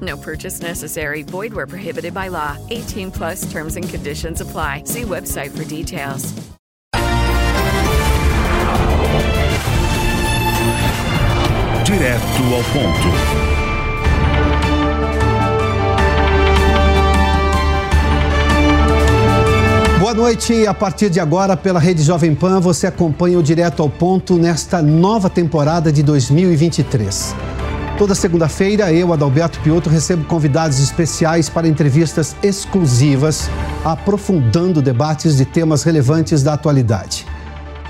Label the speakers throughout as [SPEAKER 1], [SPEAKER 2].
[SPEAKER 1] No purchase necessary. Void where prohibited by law. 18 plus terms and conditions apply. See website for details.
[SPEAKER 2] Direto ao ponto.
[SPEAKER 3] Boa noite. A partir de agora, pela Rede Jovem Pan, você acompanha o Direto ao Ponto nesta nova temporada de 2023. Toda segunda-feira, eu, Adalberto Piotto, recebo convidados especiais para entrevistas exclusivas, aprofundando debates de temas relevantes da atualidade.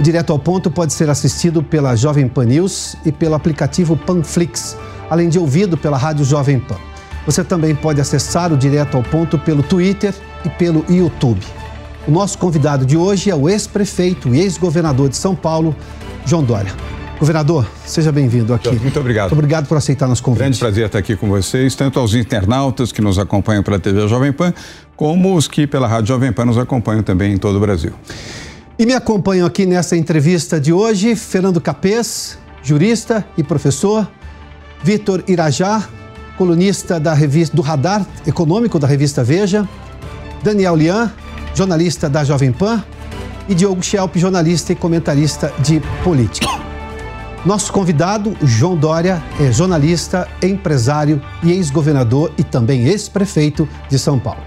[SPEAKER 3] O Direto ao Ponto pode ser assistido pela Jovem Pan News e pelo aplicativo Panflix, além de ouvido pela Rádio Jovem Pan. Você também pode acessar o Direto ao Ponto pelo Twitter e pelo YouTube. O nosso convidado de hoje é o ex-prefeito e ex-governador de São Paulo, João Dória. Governador, seja bem-vindo aqui.
[SPEAKER 4] Muito obrigado.
[SPEAKER 3] Muito obrigado por aceitar nosso convite.
[SPEAKER 4] Grande prazer estar aqui com vocês, tanto aos internautas que nos acompanham pela TV Jovem Pan, como os que pela Rádio Jovem Pan nos acompanham também em todo o Brasil.
[SPEAKER 3] E me acompanham aqui nessa entrevista de hoje Fernando Capês, jurista e professor, Vitor Irajá, colunista da revista, do Radar Econômico da revista Veja, Daniel Lian, jornalista da Jovem Pan, e Diogo Schelp, jornalista e comentarista de política. Nosso convidado, João Dória, é jornalista, empresário e ex-governador e também ex-prefeito de São Paulo.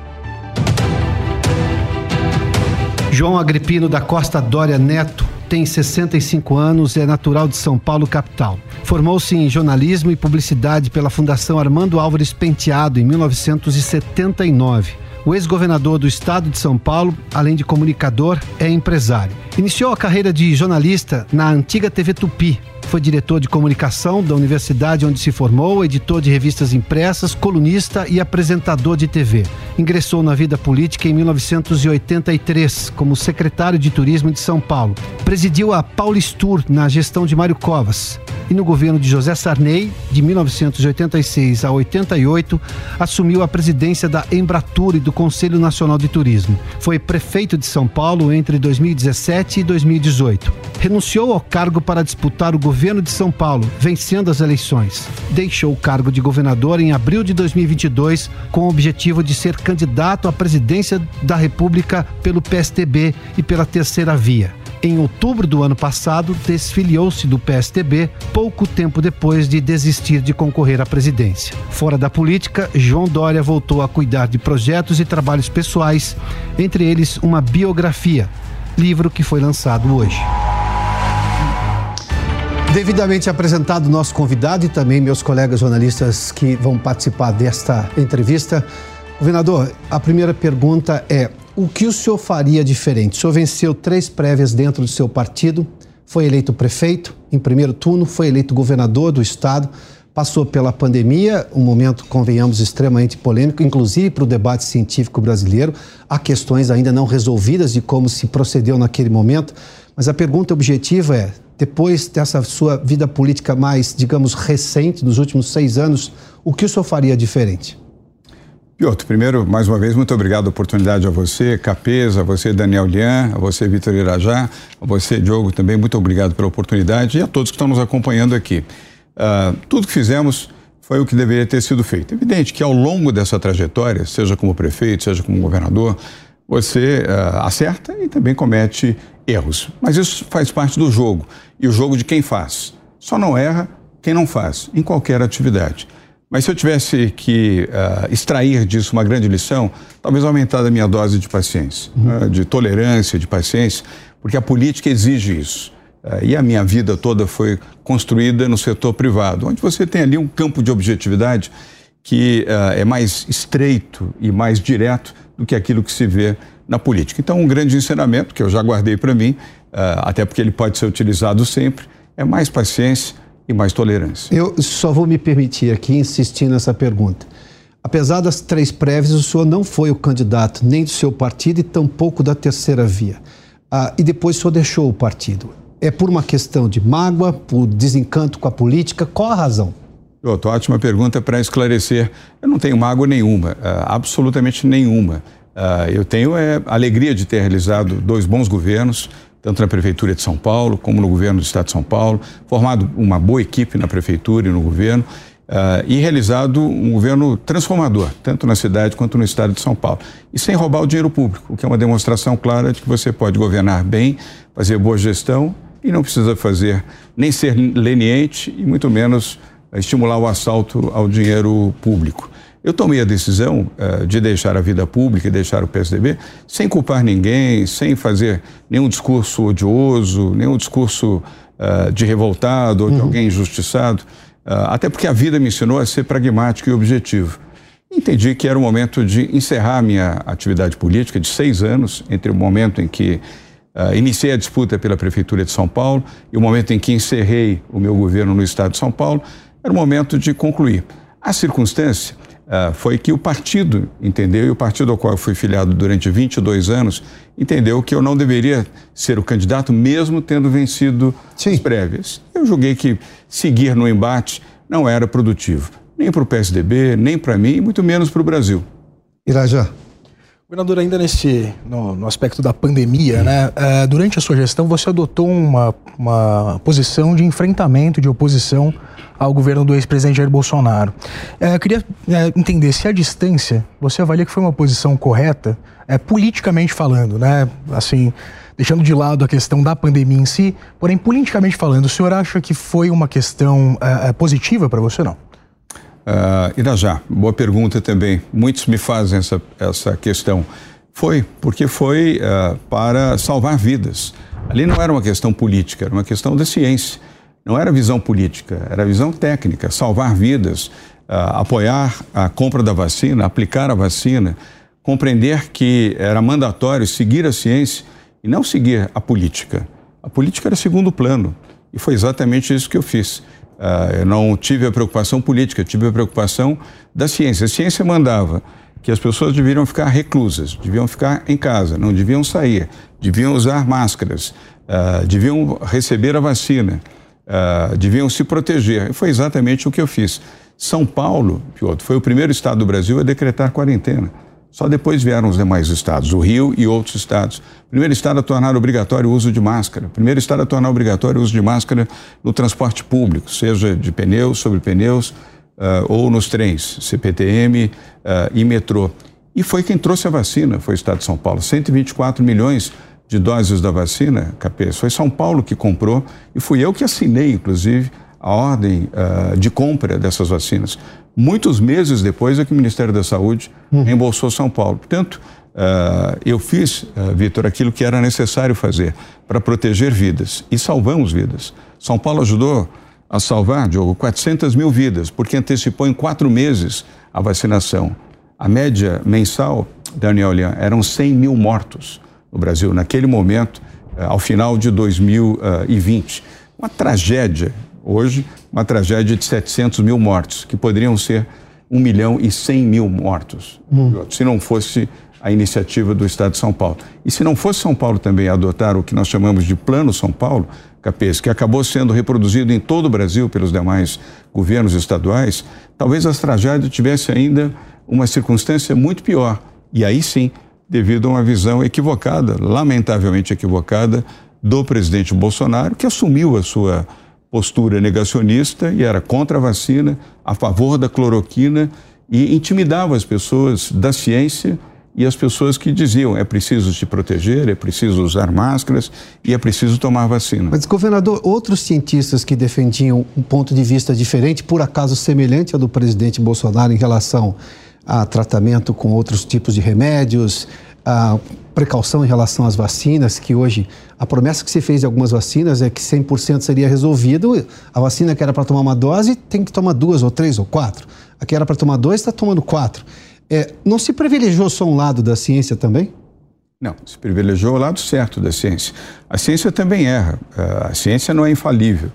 [SPEAKER 3] João Agripino da Costa Dória Neto tem 65 anos e é natural de São Paulo, capital. Formou-se em jornalismo e publicidade pela Fundação Armando Álvares Penteado em 1979. O ex-governador do estado de São Paulo, além de comunicador, é empresário. Iniciou a carreira de jornalista na antiga TV Tupi, foi diretor de comunicação da universidade onde se formou, editor de revistas impressas, colunista e apresentador de TV. Ingressou na vida política em 1983 como secretário de turismo de São Paulo. Presidiu a Paulistur na gestão de Mário Covas. E no governo de José Sarney, de 1986 a 88, assumiu a presidência da Embratur e do Conselho Nacional de Turismo. Foi prefeito de São Paulo entre 2017 e 2018. Renunciou ao cargo para disputar o governo de São Paulo, vencendo as eleições. Deixou o cargo de governador em abril de 2022 com o objetivo de ser candidato à presidência da República pelo PSTB e pela Terceira Via. Em outubro do ano passado, desfiliou-se do PSTB pouco tempo depois de desistir de concorrer à presidência. Fora da política, João Dória voltou a cuidar de projetos e trabalhos pessoais, entre eles uma biografia, livro que foi lançado hoje. Devidamente apresentado nosso convidado e também meus colegas jornalistas que vão participar desta entrevista. Governador, a primeira pergunta é: o que o senhor faria diferente? O senhor venceu três prévias dentro do seu partido, foi eleito prefeito em primeiro turno, foi eleito governador do estado, passou pela pandemia, um momento, convenhamos, extremamente polêmico, inclusive para o debate científico brasileiro. Há questões ainda não resolvidas de como se procedeu naquele momento, mas a pergunta objetiva é: depois dessa sua vida política mais, digamos, recente, dos últimos seis anos, o que o senhor faria diferente?
[SPEAKER 4] Piotr, primeiro, mais uma vez, muito obrigado a oportunidade a você, Capesa, a você, Daniel Lian, a você, Vitor Irajá, a você, Diogo, também muito obrigado pela oportunidade e a todos que estão nos acompanhando aqui. Uh, tudo que fizemos foi o que deveria ter sido feito. Evidente que ao longo dessa trajetória, seja como prefeito, seja como governador, você uh, acerta e também comete erros. Mas isso faz parte do jogo e o jogo de quem faz. Só não erra quem não faz, em qualquer atividade. Mas se eu tivesse que uh, extrair disso uma grande lição, talvez aumentar a minha dose de paciência, uhum. uh, de tolerância, de paciência, porque a política exige isso. Uh, e a minha vida toda foi construída no setor privado, onde você tem ali um campo de objetividade que uh, é mais estreito e mais direto do que aquilo que se vê na política. Então, um grande ensinamento que eu já guardei para mim, até porque ele pode ser utilizado sempre, é mais paciência e mais tolerância.
[SPEAKER 3] Eu só vou me permitir aqui insistir nessa pergunta. Apesar das três prévias, o senhor não foi o candidato nem do seu partido e tampouco da terceira via. Ah, e depois o senhor deixou o partido. É por uma questão de mágoa, por desencanto com a política? Qual a razão?
[SPEAKER 4] Doutor, ótima pergunta para esclarecer. Eu não tenho mágoa nenhuma, uh, absolutamente nenhuma. Uh, eu tenho é, alegria de ter realizado dois bons governos, tanto na Prefeitura de São Paulo como no governo do Estado de São Paulo, formado uma boa equipe na Prefeitura e no governo, uh, e realizado um governo transformador, tanto na cidade quanto no Estado de São Paulo. E sem roubar o dinheiro público, o que é uma demonstração clara de que você pode governar bem, fazer boa gestão e não precisa fazer nem ser leniente e muito menos estimular o assalto ao dinheiro público. Eu tomei a decisão uh, de deixar a vida pública e deixar o PSDB sem culpar ninguém, sem fazer nenhum discurso odioso, nenhum discurso uh, de revoltado ou de uhum. alguém injustiçado, uh, até porque a vida me ensinou a ser pragmático e objetivo. Entendi que era o momento de encerrar minha atividade política de seis anos, entre o momento em que Uh, iniciei a disputa pela Prefeitura de São Paulo e o momento em que encerrei o meu governo no Estado de São Paulo, era o momento de concluir. A circunstância uh, foi que o partido entendeu, e o partido ao qual eu fui filiado durante 22 anos, entendeu que eu não deveria ser o candidato, mesmo tendo vencido Sim. as prévias. Eu julguei que seguir no embate não era produtivo, nem para o PSDB, nem para mim, muito menos para o Brasil.
[SPEAKER 3] Irajá.
[SPEAKER 2] Governador, ainda nesse no, no aspecto da pandemia, né? Uh, durante a sua gestão, você adotou uma, uma posição de enfrentamento, de oposição ao governo do ex-presidente Jair Bolsonaro. Uh, queria uh, entender se a distância você avalia que foi uma posição correta, politicamente falando, né? Assim, deixando de lado a questão da pandemia em si, porém, politicamente falando, o senhor acha que foi uma questão positiva para você, não?
[SPEAKER 4] Uh, Irajá, boa pergunta também. Muitos me fazem essa, essa questão. Foi, porque foi uh, para salvar vidas. Ali não era uma questão política, era uma questão da ciência. Não era visão política, era visão técnica, salvar vidas, uh, apoiar a compra da vacina, aplicar a vacina, compreender que era mandatório seguir a ciência e não seguir a política. A política era segundo plano. E foi exatamente isso que eu fiz. Uh, eu não tive a preocupação política, tive a preocupação da ciência. A ciência mandava que as pessoas deveriam ficar reclusas, deviam ficar em casa, não deviam sair, deviam usar máscaras, uh, deviam receber a vacina, uh, deviam se proteger. E foi exatamente o que eu fiz. São Paulo, Piotr, foi o primeiro estado do Brasil a decretar quarentena. Só depois vieram os demais estados, o Rio e outros estados. Primeiro estado a tornar obrigatório o uso de máscara. Primeiro estado a tornar obrigatório o uso de máscara no transporte público, seja de pneus, sobre pneus uh, ou nos trens, CPTM uh, e metrô. E foi quem trouxe a vacina, foi o estado de São Paulo. 124 milhões de doses da vacina, Capês. Foi São Paulo que comprou e fui eu que assinei, inclusive, a ordem uh, de compra dessas vacinas. Muitos meses depois é que o Ministério da Saúde uhum. reembolsou São Paulo. Portanto, uh, eu fiz, uh, Vitor, aquilo que era necessário fazer para proteger vidas e salvamos vidas. São Paulo ajudou a salvar, Diogo, 400 mil vidas, porque antecipou em quatro meses a vacinação. A média mensal, Daniel Lian, eram 100 mil mortos no Brasil, naquele momento, uh, ao final de 2020. Uma tragédia Hoje, uma tragédia de 700 mil mortos, que poderiam ser 1 milhão e 100 mil mortos, hum. se não fosse a iniciativa do Estado de São Paulo. E se não fosse São Paulo também adotar o que nós chamamos de Plano São Paulo, Capês, que acabou sendo reproduzido em todo o Brasil pelos demais governos estaduais, talvez as tragédias tivessem ainda uma circunstância muito pior. E aí sim, devido a uma visão equivocada, lamentavelmente equivocada, do presidente Bolsonaro, que assumiu a sua postura negacionista e era contra a vacina, a favor da cloroquina e intimidava as pessoas da ciência e as pessoas que diziam é preciso se proteger, é preciso usar máscaras e é preciso tomar vacina.
[SPEAKER 3] Mas, governador, outros cientistas que defendiam um ponto de vista diferente, por acaso semelhante ao do presidente Bolsonaro em relação a tratamento com outros tipos de remédios, a precaução em relação às vacinas, que hoje a promessa que se fez de algumas vacinas é que 100% seria resolvido. A vacina que era para tomar uma dose tem que tomar duas ou três ou quatro. A que era para tomar dois está tomando quatro. É, não se privilegiou só um lado da ciência também?
[SPEAKER 4] Não, se privilegiou o lado certo da ciência. A ciência também erra. A ciência não é infalível.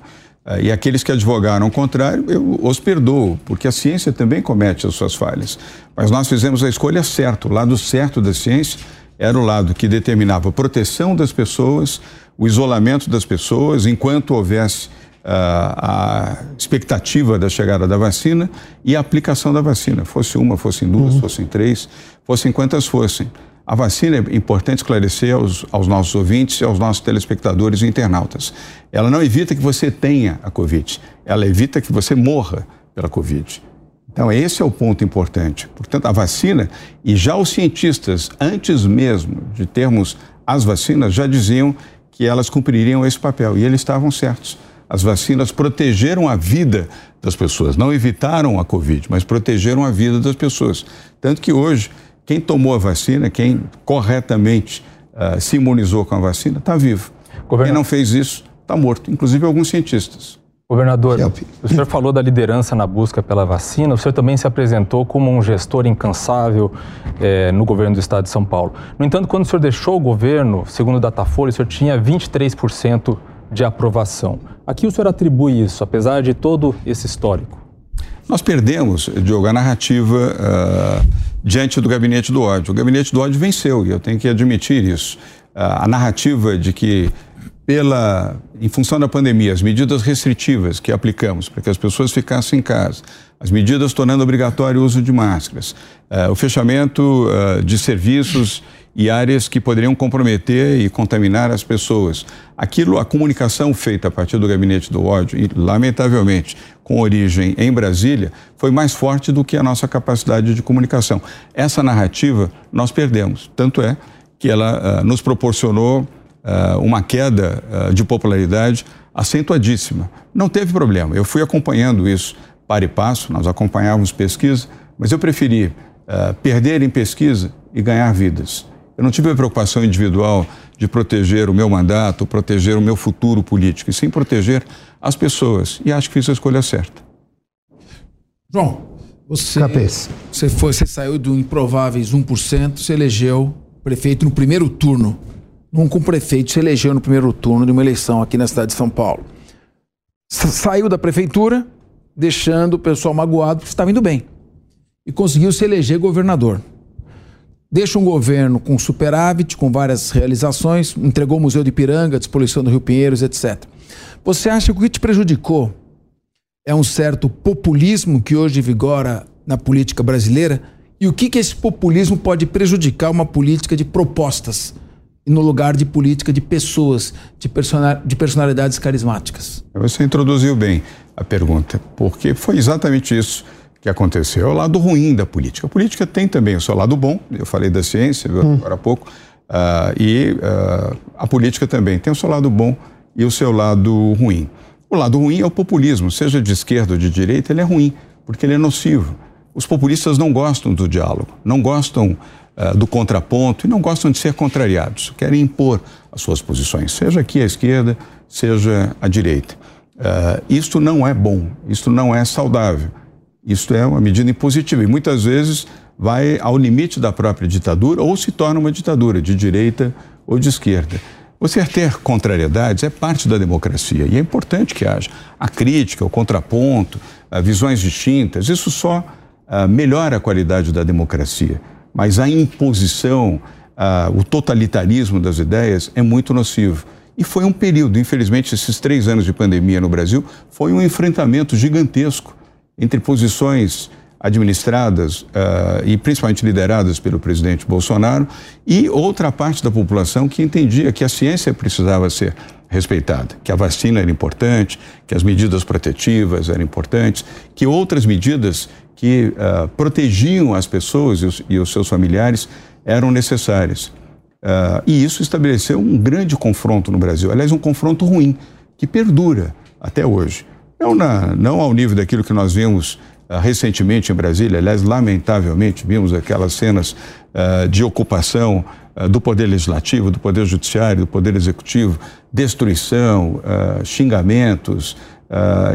[SPEAKER 4] E aqueles que advogaram o contrário, eu os perdoo, porque a ciência também comete as suas falhas. Mas nós fizemos a escolha certa. O lado certo da ciência era o lado que determinava a proteção das pessoas, o isolamento das pessoas, enquanto houvesse a expectativa da chegada da vacina e a aplicação da vacina, fosse uma, fossem duas, uhum. fossem três, fossem quantas fossem. A vacina é importante esclarecer aos, aos, nossos ouvintes e aos nossos telespectadores e internautas. Ela não evita que você tenha a Covid, ela evita que você morra pela Covid. Então, esse é o ponto importante. Portanto, a vacina, e já os cientistas, antes mesmo de termos as vacinas, já diziam que elas cumpririam esse papel, e eles estavam certos. As vacinas protegeram a vida das pessoas, não evitaram a Covid, mas protegeram a vida das pessoas. Tanto que hoje, quem tomou a vacina, quem corretamente uh, se imunizou com a vacina, está vivo. Quem não fez isso, está morto, inclusive alguns cientistas.
[SPEAKER 5] Governador, o senhor falou da liderança na busca pela vacina, o senhor também se apresentou como um gestor incansável eh, no governo do estado de São Paulo. No entanto, quando o senhor deixou o governo, segundo o Datafolha, o senhor tinha 23% de aprovação. A que o senhor atribui isso, apesar de todo esse histórico?
[SPEAKER 4] Nós perdemos, Diogo, a narrativa uh, diante do gabinete do ódio. O gabinete do ódio venceu e eu tenho que admitir isso. Uh, a narrativa de que, pela, em função da pandemia, as medidas restritivas que aplicamos para que as pessoas ficassem em casa, as medidas tornando obrigatório o uso de máscaras, uh, o fechamento de serviços e áreas que poderiam comprometer e contaminar as pessoas. Aquilo, a comunicação feita a partir do gabinete do ódio, e lamentavelmente com origem em Brasília, foi mais forte do que a nossa capacidade de comunicação. Essa narrativa nós perdemos. Tanto é que ela uh, nos proporcionou uh, uma queda uh, de popularidade acentuadíssima. Não teve problema. Eu fui acompanhando isso para e passo, nós acompanhávamos pesquisa, mas eu preferi perder em pesquisa e ganhar vidas. Eu não tive a preocupação individual de proteger o meu mandato, proteger o meu futuro político, e sim proteger as pessoas. E acho que fiz a escolha certa.
[SPEAKER 6] João, você, você, foi, você saiu do improváveis 1%, se elegeu prefeito no primeiro turno. Nunca um prefeito se elegeu no primeiro turno de uma eleição aqui na cidade de São Paulo. Saiu da prefeitura, deixando o pessoal magoado porque estava indo bem. E conseguiu se eleger governador deixa um governo com superávit, com várias realizações, entregou o Museu de Piranga, a disposição do Rio Pinheiros, etc. Você acha que o que te prejudicou é um certo populismo que hoje vigora na política brasileira? E o que, que esse populismo pode prejudicar uma política de propostas no lugar de política de pessoas, de, de personalidades carismáticas?
[SPEAKER 4] Você introduziu bem a pergunta, porque foi exatamente isso que aconteceu é o lado ruim da política. A política tem também o seu lado bom, eu falei da ciência hum. agora há pouco, uh, e uh, a política também tem o seu lado bom e o seu lado ruim. O lado ruim é o populismo, seja de esquerda ou de direita, ele é ruim, porque ele é nocivo. Os populistas não gostam do diálogo, não gostam uh, do contraponto e não gostam de ser contrariados, querem impor as suas posições, seja aqui à esquerda, seja à direita. Uh, isto não é bom, isto não é saudável. Isto é uma medida impositiva e muitas vezes vai ao limite da própria ditadura ou se torna uma ditadura de direita ou de esquerda. Você ter contrariedades é parte da democracia e é importante que haja a crítica, o contraponto, visões distintas. Isso só uh, melhora a qualidade da democracia. Mas a imposição, uh, o totalitarismo das ideias é muito nocivo. E foi um período, infelizmente, esses três anos de pandemia no Brasil, foi um enfrentamento gigantesco entre posições administradas uh, e principalmente lideradas pelo presidente Bolsonaro e outra parte da população que entendia que a ciência precisava ser respeitada, que a vacina era importante, que as medidas protetivas eram importantes, que outras medidas que uh, protegiam as pessoas e os, e os, seus familiares eram necessárias. Uh, e isso estabeleceu um grande confronto no Brasil, aliás, um confronto ruim, que perdura até hoje. Não, na, não ao nível daquilo que nós vimos uh, recentemente em Brasília, aliás, lamentavelmente, vimos aquelas cenas uh, de ocupação uh, do Poder Legislativo, do Poder Judiciário, do Poder Executivo, destruição, xingamentos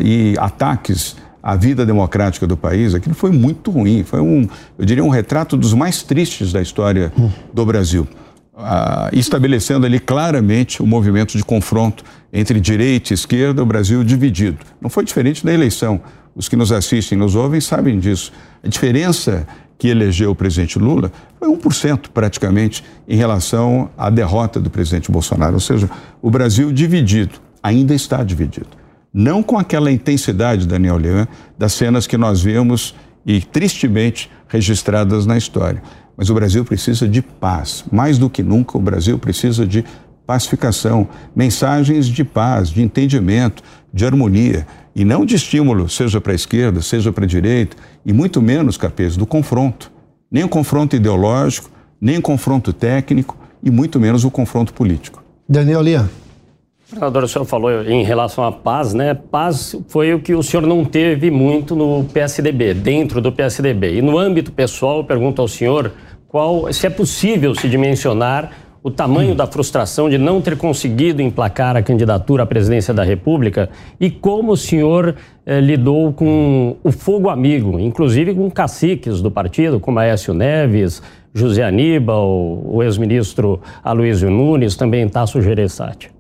[SPEAKER 4] e ataques à vida democrática do país, aquilo foi muito ruim. Foi um, eu diria, um retrato dos mais tristes da história do Brasil. Estabelecendo ali claramente o movimento de confronto entre direita e esquerda, o Brasil dividido. Não foi diferente da eleição. Os que nos assistem, nos ouvem, sabem disso. A diferença que elegeu o presidente Lula foi 1% praticamente em relação à derrota do presidente Bolsonaro. Ou seja, o Brasil dividido, ainda está dividido. Não com aquela intensidade, Daniel Leão, das cenas que nós vemos e tristemente registradas na história. Mas o Brasil precisa de paz. Mais do que nunca, o Brasil precisa de pacificação, mensagens de paz, de entendimento, de harmonia e não de estímulo, seja para a esquerda, seja para a direita, e muito menos, Capês, do confronto. Nem o confronto ideológico, nem o confronto técnico e muito menos o confronto político.
[SPEAKER 3] Daniel Lian.
[SPEAKER 7] Senador, o senhor falou em relação à paz, né? Paz foi o que o senhor não teve muito no PSDB, dentro do PSDB. E no âmbito pessoal, pergunto ao senhor qual, se é possível se dimensionar o tamanho da frustração de não ter conseguido emplacar a candidatura à presidência da República e como o senhor eh, lidou com o fogo amigo, inclusive com caciques do partido, como Aécio Neves, José Aníbal, o ex-ministro Aloysio Nunes, também Tasso Gereissati.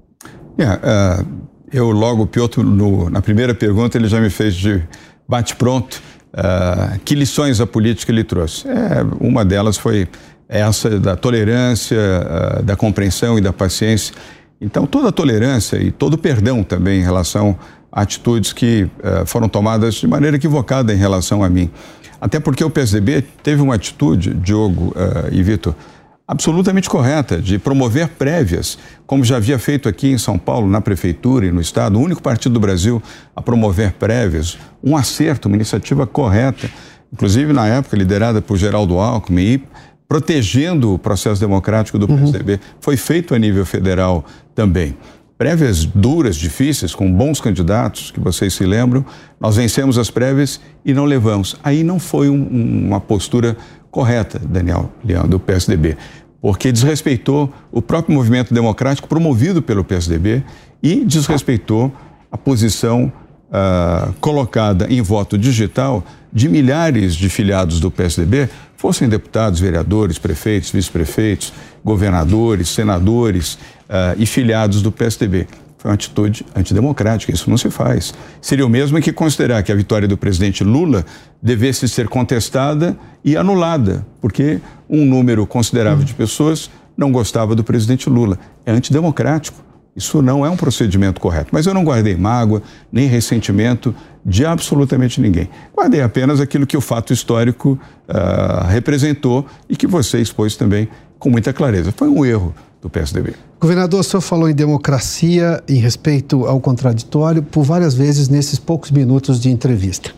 [SPEAKER 4] Yeah, uh, eu logo, Piotr, no, na primeira pergunta, ele já me fez de bate-pronto uh, que lições a política ele trouxe. É, uma delas foi essa da tolerância, ah, da compreensão e da paciência. Então, toda a tolerância e todo o perdão também em relação a atitudes que foram tomadas de maneira equivocada em relação a mim. Até porque o PSDB teve uma atitude, Diogo uh, e Vitor, absolutamente correta de promover prévias, como já havia feito aqui em São Paulo, na prefeitura e no estado, o único partido do Brasil a promover prévias, um acerto, uma iniciativa correta, inclusive na época liderada por Geraldo Alckmin e protegendo o processo democrático do PSDB. Uhum. Foi feito a nível federal também. Prévias duras, difíceis, com bons candidatos, que vocês se lembram, nós vencemos as prévias e não levamos. Aí não foi um, uma postura correta, Daniel Leão, do PSDB, porque desrespeitou o próprio movimento democrático promovido pelo PSDB e desrespeitou a posição uh, colocada em voto digital de milhares de filiados do PSDB, fossem deputados, vereadores, prefeitos, vice-prefeitos, governadores, senadores uh, e filiados do PSDB. Foi uma atitude antidemocrática, isso não se faz. Seria o mesmo que considerar que a vitória do presidente Lula devesse ser contestada e anulada, porque um número considerável de pessoas não gostava do presidente Lula. É antidemocrático. Isso não é um procedimento correto. Mas eu não guardei mágoa, nem ressentimento de absolutamente ninguém. Guardei apenas aquilo que o fato histórico uh, representou e que você expôs também com muita clareza. Foi um erro do PSDB.
[SPEAKER 3] Governador, o senhor falou em democracia, em respeito ao contraditório, por várias vezes nesses poucos minutos de entrevista.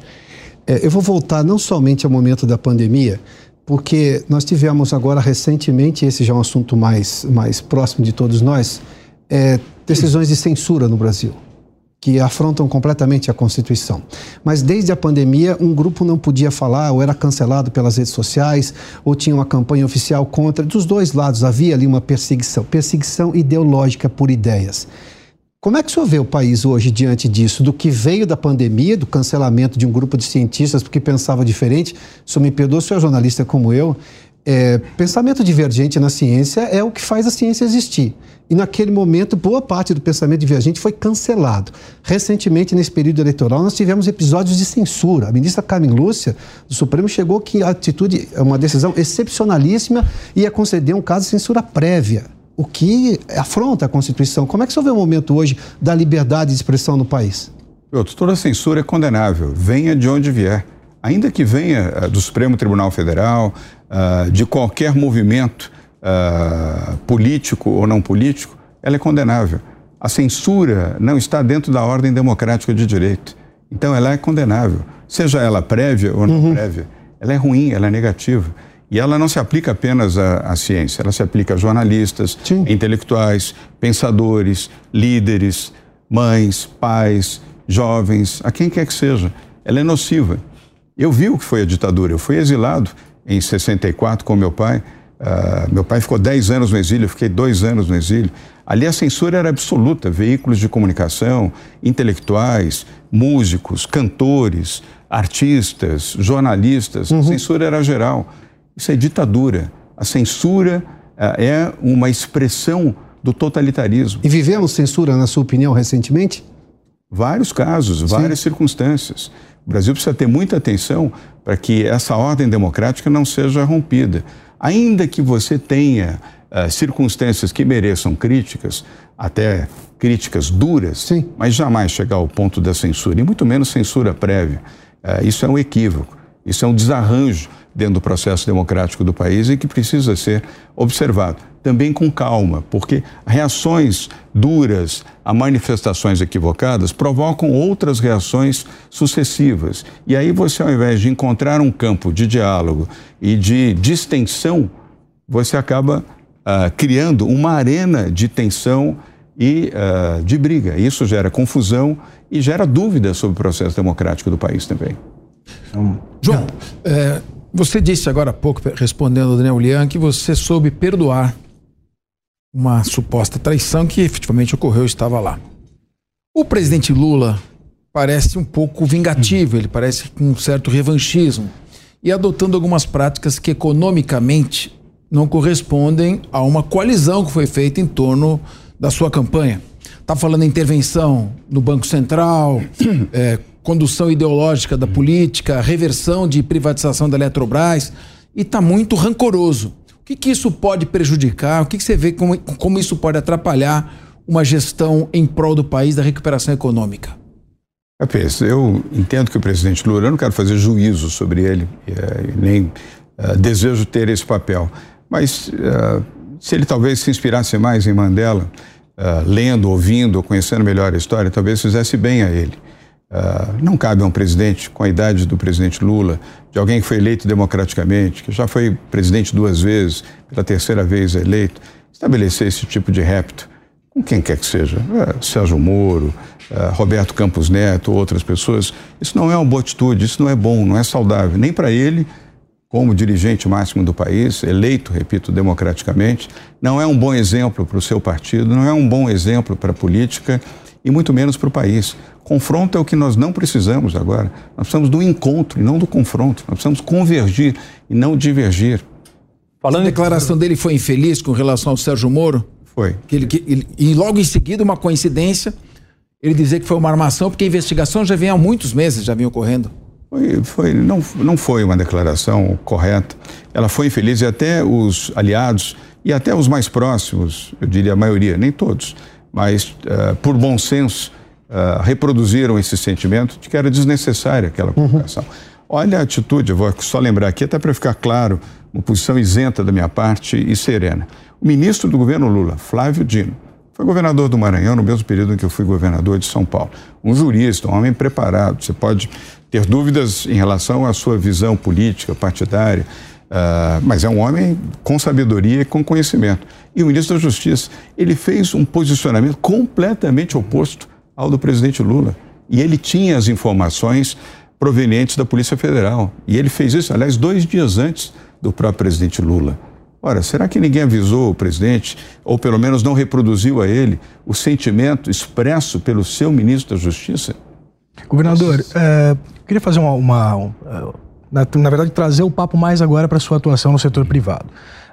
[SPEAKER 3] É, eu vou voltar não somente ao momento da pandemia, porque nós tivemos agora recentemente, esse já é um assunto mais, mais próximo de todos nós, é, decisões de censura no Brasil, que afrontam completamente a Constituição. Mas desde a pandemia, um grupo não podia falar, ou era cancelado pelas redes sociais, ou tinha uma campanha oficial contra. Dos dois lados havia ali uma perseguição perseguição ideológica por ideias. Como é que o senhor vê o país hoje diante disso? Do que veio da pandemia, do cancelamento de um grupo de cientistas porque pensava diferente? O senhor me perdoa, o senhor é jornalista como eu. É, pensamento divergente na ciência é o que faz a ciência existir. E naquele momento, boa parte do pensamento divergente foi cancelado. Recentemente, nesse período eleitoral, nós tivemos episódios de censura. A ministra Carmen Lúcia, do Supremo, chegou que a atitude, uma decisão excepcionalíssima, ia conceder um caso de censura prévia, o que afronta a Constituição. Como é que você vê o momento hoje da liberdade de expressão no país?
[SPEAKER 4] Toda censura é condenável, venha de onde vier. Ainda que venha eh, do Supremo Tribunal Federal, uh, de qualquer movimento uh, político ou não político, ela é condenável. A censura não está dentro da ordem democrática de direito. Então ela é condenável, seja ela prévia ou não uhum. prévia. Ela é ruim, ela é negativa. E ela não se aplica apenas à, à ciência, ela se aplica a jornalistas, Sim. intelectuais, pensadores, líderes, mães, pais, jovens, a quem quer que seja. Ela é nociva. Eu vi o que foi a ditadura. Eu fui exilado em 64 com meu pai. Uh, meu pai ficou 10 anos no exílio, eu fiquei dois anos no exílio. Ali a censura era absoluta. Veículos de comunicação, intelectuais, músicos, cantores, artistas, jornalistas. Uhum. A censura era geral. Isso é ditadura. A censura uh, é uma expressão do totalitarismo.
[SPEAKER 3] E vivemos censura, na sua opinião, recentemente?
[SPEAKER 4] Vários casos, várias Sim. circunstâncias. O Brasil precisa ter muita atenção para que essa ordem democrática não seja rompida. Ainda que você tenha uh, circunstâncias que mereçam críticas, até críticas duras, Sim. mas jamais chegar ao ponto da censura, e muito menos censura prévia. Uh, isso é um equívoco, isso é um desarranjo dentro do processo democrático do país e que precisa ser observado. Também com calma, porque reações duras a manifestações equivocadas provocam outras reações sucessivas. E aí você, ao invés de encontrar um campo de diálogo e de distensão, você acaba uh, criando uma arena de tensão e uh, de briga. Isso gera confusão e gera dúvida sobre o processo democrático do país também.
[SPEAKER 6] Então, João, é, você disse agora há pouco, respondendo ao Daniel Lian, que você soube perdoar uma suposta traição que efetivamente ocorreu, estava lá. O presidente Lula parece um pouco vingativo, ele parece com um certo revanchismo e adotando algumas práticas que economicamente não correspondem a uma coalizão que foi feita em torno da sua campanha. Está falando em intervenção no Banco Central, é, condução ideológica da política, reversão de privatização da Eletrobras e está muito rancoroso. O que, que, isso pode prejudicar? O que, que você vê como, como isso pode atrapalhar uma gestão em prol do país da recuperação econômica?
[SPEAKER 4] Capês, eu entendo que o presidente Lula, eu não quero fazer juízo sobre ele, é, nem uh, desejo ter esse papel, mas se ele talvez se inspirasse mais em Mandela, lendo, ouvindo, conhecendo melhor a história, talvez fizesse bem a ele. Uh, não cabe a um presidente com a idade do presidente Lula, de alguém que foi eleito democraticamente, que já foi presidente duas vezes, pela terceira vez eleito, estabelecer esse tipo de repto com quem quer que seja, uh, Sérgio Moro, uh, Roberto Campos Neto, outras pessoas. Isso não é uma boa atitude, isso não é bom, não é saudável, nem para ele, como dirigente máximo do país, eleito, repito, democraticamente, não é um bom exemplo para o seu partido, não é um bom exemplo para a política e muito menos para o país. Confronto é o que nós não precisamos agora. Nós precisamos do encontro e não do confronto. Nós precisamos convergir e não divergir.
[SPEAKER 6] Falando a declaração dele foi infeliz com relação ao Sérgio Moro?
[SPEAKER 4] Foi.
[SPEAKER 6] Que ele, que ele, e logo em seguida, uma coincidência, ele dizer que foi uma armação, porque a investigação já vem há muitos meses, já vem ocorrendo.
[SPEAKER 4] Foi, foi, não, não foi uma declaração correta. Ela foi infeliz e até os aliados e até os mais próximos, eu diria a maioria, nem todos, mas uh, por bom senso, uh, reproduziram esse sentimento de que era desnecessária aquela comunicação. Uhum. Olha a atitude, vou só lembrar aqui, até para ficar claro, uma posição isenta da minha parte e serena. O ministro do governo Lula, Flávio Dino, foi governador do Maranhão no mesmo período em que eu fui governador de São Paulo. Um jurista, um homem preparado. Você pode ter dúvidas em relação à sua visão política, partidária, uh, mas é um homem com sabedoria e com conhecimento. E o ministro da Justiça, ele fez um posicionamento completamente oposto ao do presidente Lula. E ele tinha as informações provenientes da Polícia Federal. E ele fez isso, aliás, dois dias antes do próprio presidente Lula. Ora, será que ninguém avisou o presidente, ou pelo menos não reproduziu a ele, o sentimento expresso pelo seu ministro da Justiça?
[SPEAKER 2] Governador, é, queria fazer uma. uma na, na, verdade, trazer o papo mais agora para sua atuação no setor privado.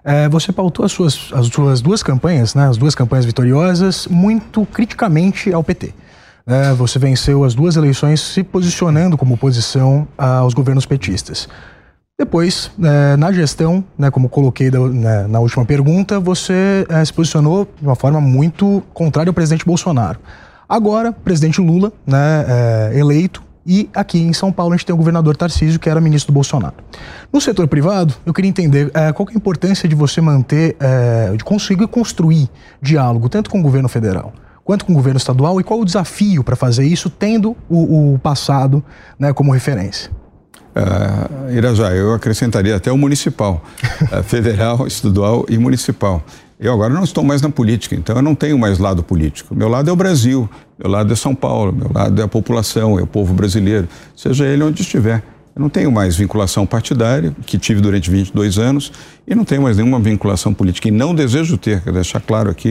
[SPEAKER 2] É, você pautou as suas, as suas duas campanhas, né, as duas campanhas vitoriosas, muito criticamente ao PT. É, você venceu as duas eleições se posicionando como oposição aos governos petistas. Depois, é, na gestão, né, como coloquei da, né, na última pergunta, você é, se posicionou de uma forma muito contrária ao presidente Bolsonaro. Agora, presidente Lula, né, é, eleito, e aqui em São Paulo a gente tem o governador Tarcísio, que era ministro do Bolsonaro. No setor privado, eu queria entender é, qual é a importância de você manter, é, de conseguir construir diálogo, tanto com o governo federal quanto com o governo estadual, e qual o desafio para fazer isso, tendo o, o passado né, como referência?
[SPEAKER 4] Uh, Irajá, eu acrescentaria até o municipal, uh, federal, estadual e municipal. Eu agora não estou mais na política, então eu não tenho mais lado político. Meu lado é o Brasil, meu lado é São Paulo, meu lado é a população, é o povo brasileiro, seja ele onde estiver. Eu não tenho mais vinculação partidária, que tive durante 22 anos, e não tenho mais nenhuma vinculação política. E não desejo ter, quero deixar claro aqui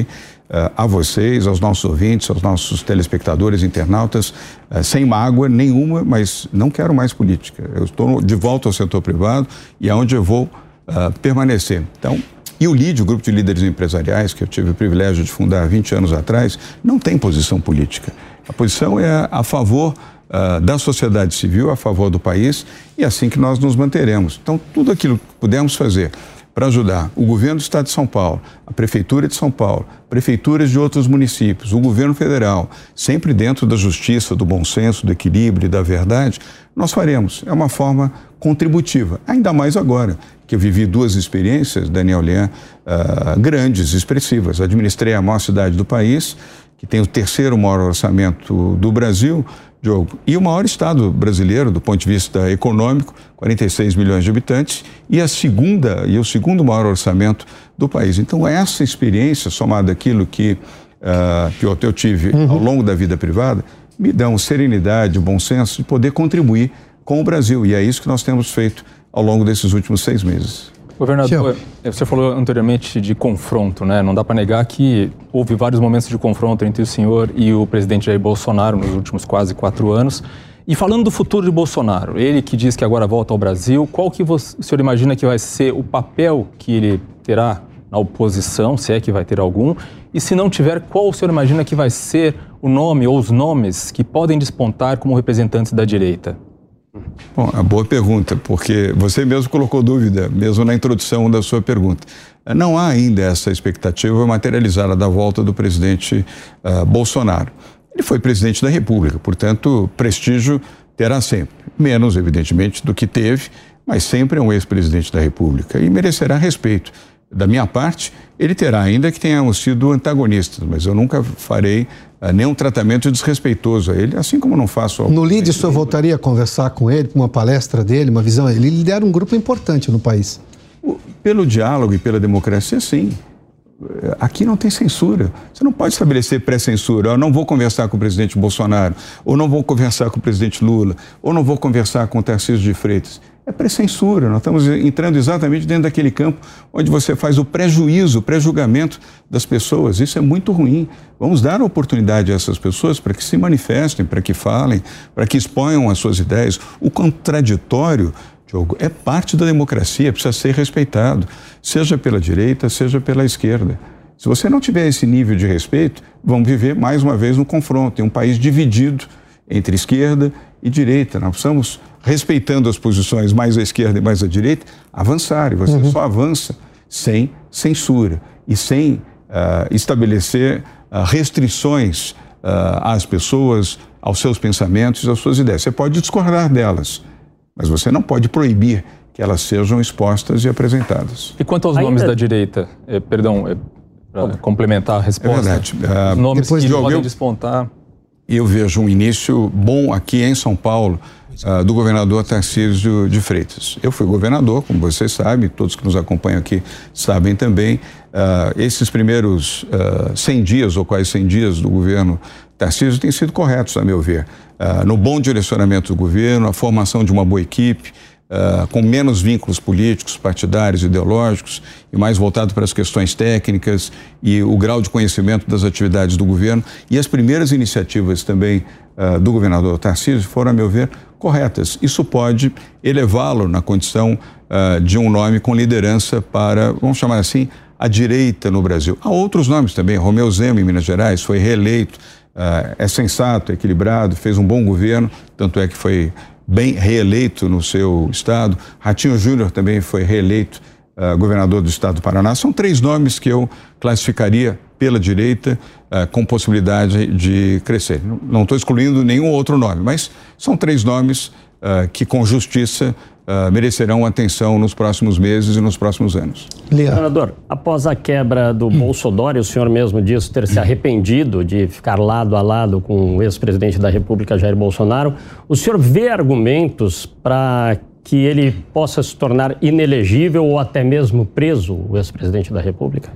[SPEAKER 4] uh, a vocês, aos nossos ouvintes, aos nossos telespectadores, internautas, uh, sem mágoa nenhuma, mas não quero mais política. Eu estou de volta ao setor privado e é onde eu vou uh, permanecer. Então, e o LID, o Grupo de Líderes Empresariais, que eu tive o privilégio de fundar há 20 anos atrás, não tem posição política. A posição é a favor uh, da sociedade civil, a favor do país, e é assim que nós nos manteremos. Então, tudo aquilo que pudermos fazer para ajudar o governo do Estado de São Paulo, a Prefeitura de São Paulo, prefeituras de outros municípios, o governo federal, sempre dentro da justiça, do bom senso, do equilíbrio e da verdade, nós faremos. É uma forma contributiva, ainda mais agora que eu vivi duas experiências, Daniel Leão, uh, grandes, expressivas. Administrei a maior cidade do país, que tem o terceiro maior orçamento do Brasil, Diogo, e o maior estado brasileiro do ponto de vista econômico, 46 milhões de habitantes, e a segunda e o segundo maior orçamento do país. Então essa experiência somada àquilo que uh, que eu tive uhum. ao longo da vida privada me dão serenidade, bom senso de poder contribuir com o Brasil e é isso que nós temos feito ao longo desses últimos seis meses.
[SPEAKER 5] Governador, você falou anteriormente de confronto, né? Não dá para negar que houve vários momentos de confronto entre o senhor e o presidente Jair Bolsonaro nos últimos quase quatro anos. E falando do futuro de Bolsonaro, ele que diz que agora volta ao Brasil, qual que você, o senhor imagina que vai ser o papel que ele terá na oposição, se é que vai ter algum? E se não tiver, qual o senhor imagina que vai ser o nome ou os nomes que podem despontar como representantes da direita?
[SPEAKER 4] Bom, a boa pergunta, porque você mesmo colocou dúvida, mesmo na introdução da sua pergunta. Não há ainda essa expectativa materializada da volta do presidente uh, Bolsonaro. Ele foi presidente da República, portanto, prestígio terá sempre. Menos, evidentemente, do que teve, mas sempre é um ex-presidente da República e merecerá respeito. Da minha parte, ele terá, ainda que tenhamos sido antagonistas, mas eu nunca farei uh, nenhum tratamento desrespeitoso a ele, assim como não faço ao.
[SPEAKER 3] No LID, o senhor voltaria a conversar com ele, com uma palestra dele, uma visão? Ele lidera um grupo importante no país.
[SPEAKER 4] Pelo diálogo e pela democracia, sim. Aqui não tem censura. Você não pode estabelecer pré-censura. Eu não vou conversar com o presidente Bolsonaro, ou não vou conversar com o presidente Lula, ou não vou conversar com o Tarcísio de Freitas é pré-censura. Nós estamos entrando exatamente dentro daquele campo onde você faz o prejuízo, o pré-julgamento das pessoas. Isso é muito ruim. Vamos dar oportunidade a essas pessoas para que se manifestem, para que falem, para que exponham as suas ideias. O contraditório, Diogo, é parte da democracia, precisa ser respeitado, seja pela direita, seja pela esquerda. Se você não tiver esse nível de respeito, vamos viver mais uma vez no confronto, em um país dividido entre esquerda e direita. Nós precisamos respeitando as posições mais à esquerda e mais à direita, avançar. E você uhum. só avança sem censura e sem uh, estabelecer uh, restrições uh, às pessoas, aos seus pensamentos, às suas ideias. Você pode discordar delas, mas você não pode proibir que elas sejam expostas e apresentadas.
[SPEAKER 5] E quanto aos Ainda... nomes da direita? Eh, perdão, eh, para complementar a resposta. É
[SPEAKER 4] verdade.
[SPEAKER 5] Os nomes que de podem despontar.
[SPEAKER 4] Eu vejo um início bom aqui em São Paulo uh, do governador Tarcísio de Freitas. Eu fui governador, como vocês sabem, todos que nos acompanham aqui sabem também. Uh, esses primeiros uh, 100 dias, ou quase 100 dias do governo Tarcísio, têm sido corretos, a meu ver. Uh, no bom direcionamento do governo, a formação de uma boa equipe, Uh, com menos vínculos políticos, partidários, ideológicos e mais voltado para as questões técnicas e o grau de conhecimento das atividades do governo. E as primeiras iniciativas também uh, do governador Tarcísio foram, a meu ver, corretas. Isso pode elevá-lo na condição uh, de um nome com liderança para, vamos chamar assim, a direita no Brasil. Há outros nomes também. Romeu Zema, em Minas Gerais, foi reeleito. Uh, é sensato, é equilibrado, fez um bom governo, tanto é que foi bem reeleito no seu estado. Ratinho Júnior também foi reeleito uh, governador do estado do Paraná. São três nomes que eu classificaria pela direita uh, com possibilidade de crescer. Não estou excluindo nenhum outro nome, mas são três nomes uh, que, com justiça, uh, merecerão atenção nos próximos meses e nos próximos anos.
[SPEAKER 7] Senador, após a quebra do hum. Bolsonaro, o senhor mesmo disse ter se arrependido de ficar lado a lado com o ex-presidente da República, Jair Bolsonaro. O senhor vê argumentos para que ele possa se tornar inelegível ou até mesmo preso, o ex-presidente da República?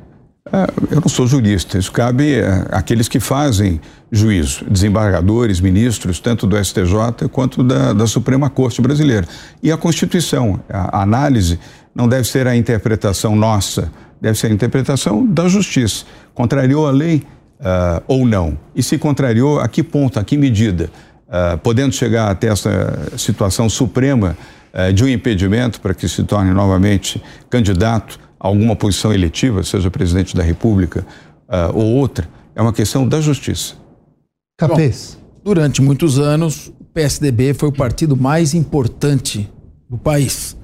[SPEAKER 4] É, eu não sou jurista, isso cabe àqueles que fazem juízo, desembargadores, ministros, tanto do STJ quanto da, da Suprema Corte Brasileira. E a Constituição, a análise não deve ser a interpretação nossa, deve ser a interpretação da justiça. Contrariou a lei uh, ou não? E se contrariou, a que ponto, a que medida? Uh, podendo chegar até essa situação suprema uh, de um impedimento para que se torne novamente candidato alguma posição eletiva, seja presidente da República uh, ou outra, é uma questão da justiça.
[SPEAKER 6] Capês. Durante muitos anos, o PSDB foi o partido mais importante do país.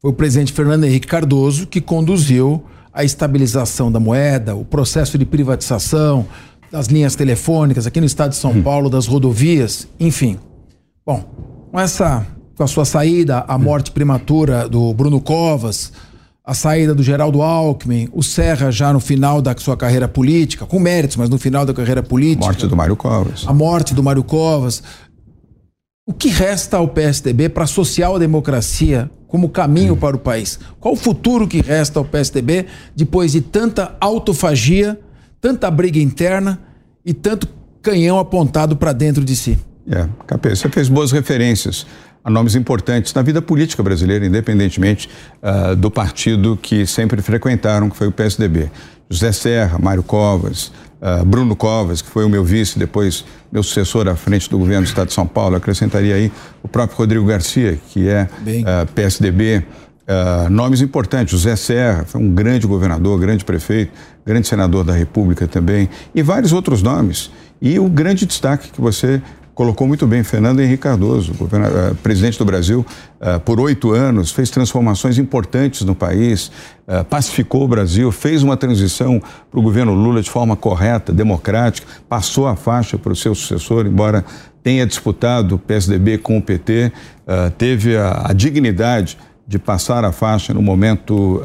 [SPEAKER 6] Foi o presidente Fernando Henrique Cardoso que conduziu a estabilização da moeda, o processo de privatização das linhas telefônicas aqui no estado de São hum. Paulo, das rodovias, enfim. Bom, com essa com a sua saída, a morte prematura do Bruno Covas, a saída do Geraldo Alckmin, o Serra já no final da sua carreira política, com méritos, mas no final da carreira política.
[SPEAKER 4] A morte do Mário Covas.
[SPEAKER 6] A morte do Mário Covas. O que resta ao PSDB para a social-democracia como caminho hum. para o país? Qual o futuro que resta ao PSDB depois de tanta autofagia, tanta briga interna e tanto canhão apontado para dentro de si?
[SPEAKER 4] É, Capê, você fez boas referências a nomes importantes na vida política brasileira, independentemente uh, do partido que sempre frequentaram, que foi o PSDB. José Serra, Mário Covas, uh, Bruno Covas, que foi o meu vice, depois meu sucessor à frente do governo do Estado de São Paulo. acrescentaria aí o próprio Rodrigo Garcia, que é uh, PSDB. nomes importantes, José Serra, foi um grande governador, grande prefeito, grande senador da República também, e vários outros nomes. E o grande destaque que você colocou muito bem, Fernando Henrique Cardoso, uh, presidente do Brasil uh, por oito anos, fez transformações importantes no país, uh, pacificou o Brasil, fez uma transição para o governo Lula de forma correta, democrática, passou a faixa para o seu sucessor, embora tenha disputado o PSDB com o PT, teve a, a, dignidade de passar a faixa no momento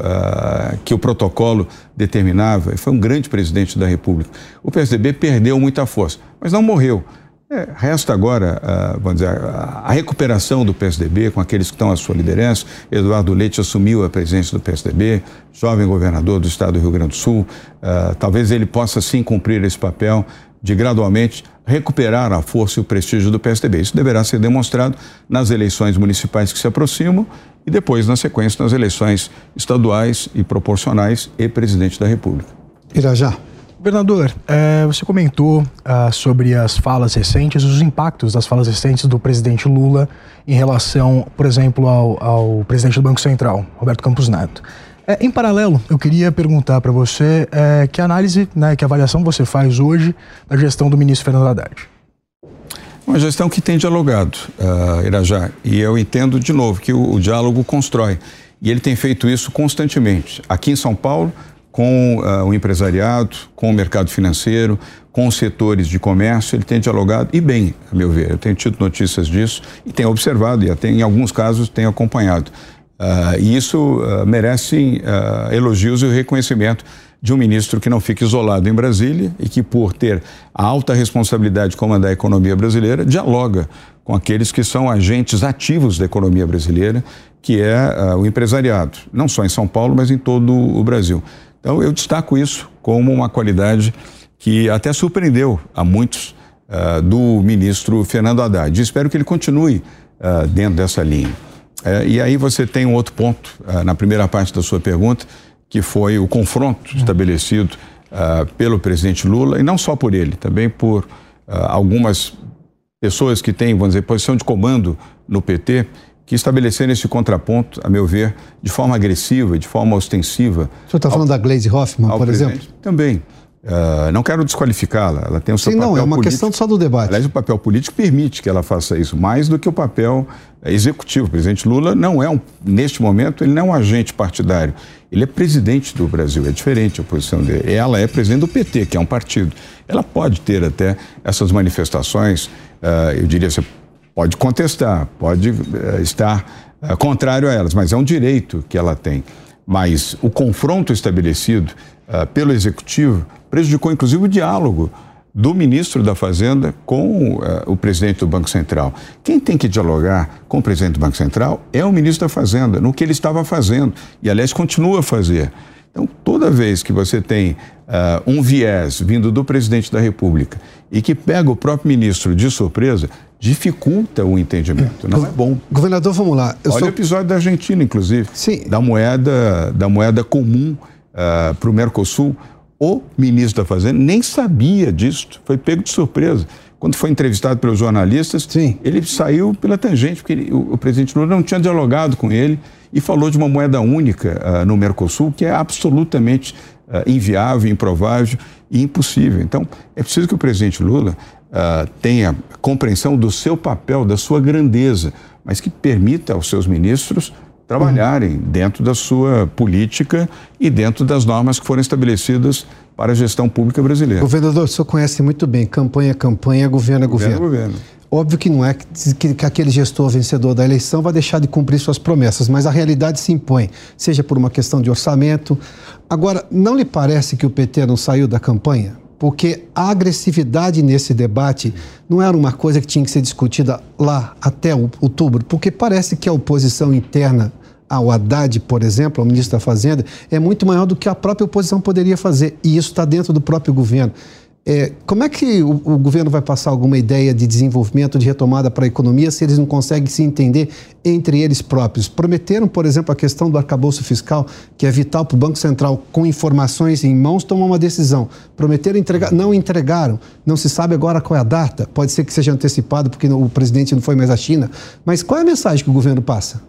[SPEAKER 4] que o protocolo determinava, foi um grande presidente da República. O PSDB perdeu muita força, mas não morreu. É, resta agora, uh, vamos dizer, a, a, recuperação do PSDB com aqueles que estão à sua liderança. Eduardo Leite assumiu a presidência do PSDB, jovem governador do estado do Rio Grande do Sul. Uh, talvez ele possa sim cumprir esse papel de gradualmente recuperar a força e o prestígio do PSDB. Isso deverá ser demonstrado nas eleições municipais que se aproximam e depois, na sequência, nas eleições estaduais e proporcionais e presidente da República.
[SPEAKER 2] Irajá. Governador, é, você comentou ah, sobre as falas recentes, os impactos das falas recentes do presidente Lula em relação, por exemplo, ao, ao presidente do Banco Central, Roberto Campos Neto. É, em paralelo, eu queria perguntar para você é, que análise, né, que avaliação você faz hoje da gestão do ministro Fernando Haddad?
[SPEAKER 4] Uma gestão que tem dialogado, uh, Irajá, e eu entendo de novo que o, o diálogo constrói. E ele tem feito isso constantemente. Aqui em São Paulo, com uh, o empresariado, com o mercado financeiro, com os setores de comércio, ele tem dialogado, e bem, a meu ver, eu tenho tido notícias disso e tenho observado, e até em alguns casos tenho acompanhado. Uh, e isso uh, merece elogios e reconhecimento de um ministro que não fica isolado em Brasília e que, por ter a alta responsabilidade de comandar a economia brasileira, dialoga com aqueles que são agentes ativos da economia brasileira, que é o empresariado, não só em São Paulo, mas em todo o Brasil. Então, eu destaco isso como uma qualidade que até surpreendeu a muitos uh, do ministro Fernando Haddad. espero que ele continue uh, dentro dessa linha. Uh, e aí você tem um outro ponto ah, na primeira parte da sua pergunta, que foi o confronto estabelecido pelo presidente Lula, e não só por ele, também por algumas pessoas que têm, vamos dizer, posição de comando no PT, que estabeleceram esse contraponto, a meu ver, de forma agressiva, de forma ostensiva.
[SPEAKER 3] O senhor está falando da Glaze Hoffman, por presidente. exemplo?
[SPEAKER 4] Também. Uh, não quero desqualificá-la, ela tem o seu Sim, papel
[SPEAKER 3] não, é uma
[SPEAKER 4] político.
[SPEAKER 3] questão só do debate.
[SPEAKER 4] Aliás, o papel político permite que ela faça isso, mais do que o papel uh, executivo. O presidente Lula não é, um, neste momento, ele não é um agente partidário. Ele é presidente do Brasil, é diferente a posição dele. Ela é presidente do PT, que é um partido. Ela pode ter até essas manifestações, uh, eu diria, Pode contestar, pode uh, estar uh, contrário a elas, mas é um direito que ela tem. Mas o confronto estabelecido uh, pelo Executivo prejudicou, inclusive, o diálogo do ministro da Fazenda com o presidente do Banco Central. Quem tem que dialogar com o presidente do Banco Central é o ministro da Fazenda, no que ele estava fazendo, e aliás continua a fazer. Então, toda vez que você tem uh, um viés vindo do presidente da República e que pega o próprio ministro de surpresa, dificulta o entendimento. Não é bom.
[SPEAKER 3] Governador, vamos lá.
[SPEAKER 4] Eu Olha sou... o episódio da Argentina, inclusive.
[SPEAKER 3] Sim.
[SPEAKER 4] Da moeda, da moeda comum uh, para o Mercosul. O ministro da Fazenda nem sabia disso, foi pego de surpresa. Quando foi entrevistado pelos jornalistas,
[SPEAKER 3] Sim.
[SPEAKER 4] ele saiu pela tangente, porque ele, o, o, presidente Lula não tinha dialogado com ele e falou de uma moeda única uh, no Mercosul, que é absolutamente uh, inviável, improvável e impossível. Então, é preciso que o presidente Lula uh, tenha compreensão do seu papel, da sua grandeza, mas que permita aos seus ministros trabalharem uhum. dentro da sua política e dentro das normas que foram estabelecidas para a gestão pública brasileira.
[SPEAKER 3] Governador, o senhor conhece muito bem, campanha é campanha, governo é governo.
[SPEAKER 4] governo. governo.
[SPEAKER 3] Óbvio que não é que, que, aquele gestor vencedor da eleição vai deixar de cumprir suas promessas, mas a realidade se impõe, seja por uma questão de orçamento. Agora, não lhe parece que o PT não saiu da campanha? Porque a agressividade nesse debate não era uma coisa que tinha que ser discutida lá até outubro, porque parece que a oposição interna ao Haddad, por exemplo, ao ministro da Fazenda, é muito maior do que a própria oposição poderia fazer. E isso está dentro do próprio governo. É, como é que o, o, governo vai passar alguma ideia de desenvolvimento, de retomada para a economia, se eles não conseguem se entender entre eles próprios? Prometeram, por exemplo, a questão do arcabouço fiscal, que é vital para o Banco Central, com informações em mãos, tomar uma decisão. Prometeram entregar, não entregaram. Não se sabe agora qual é a data. Pode ser que seja antecipado, porque o presidente não foi mais à China. Mas qual é a mensagem que o governo passa?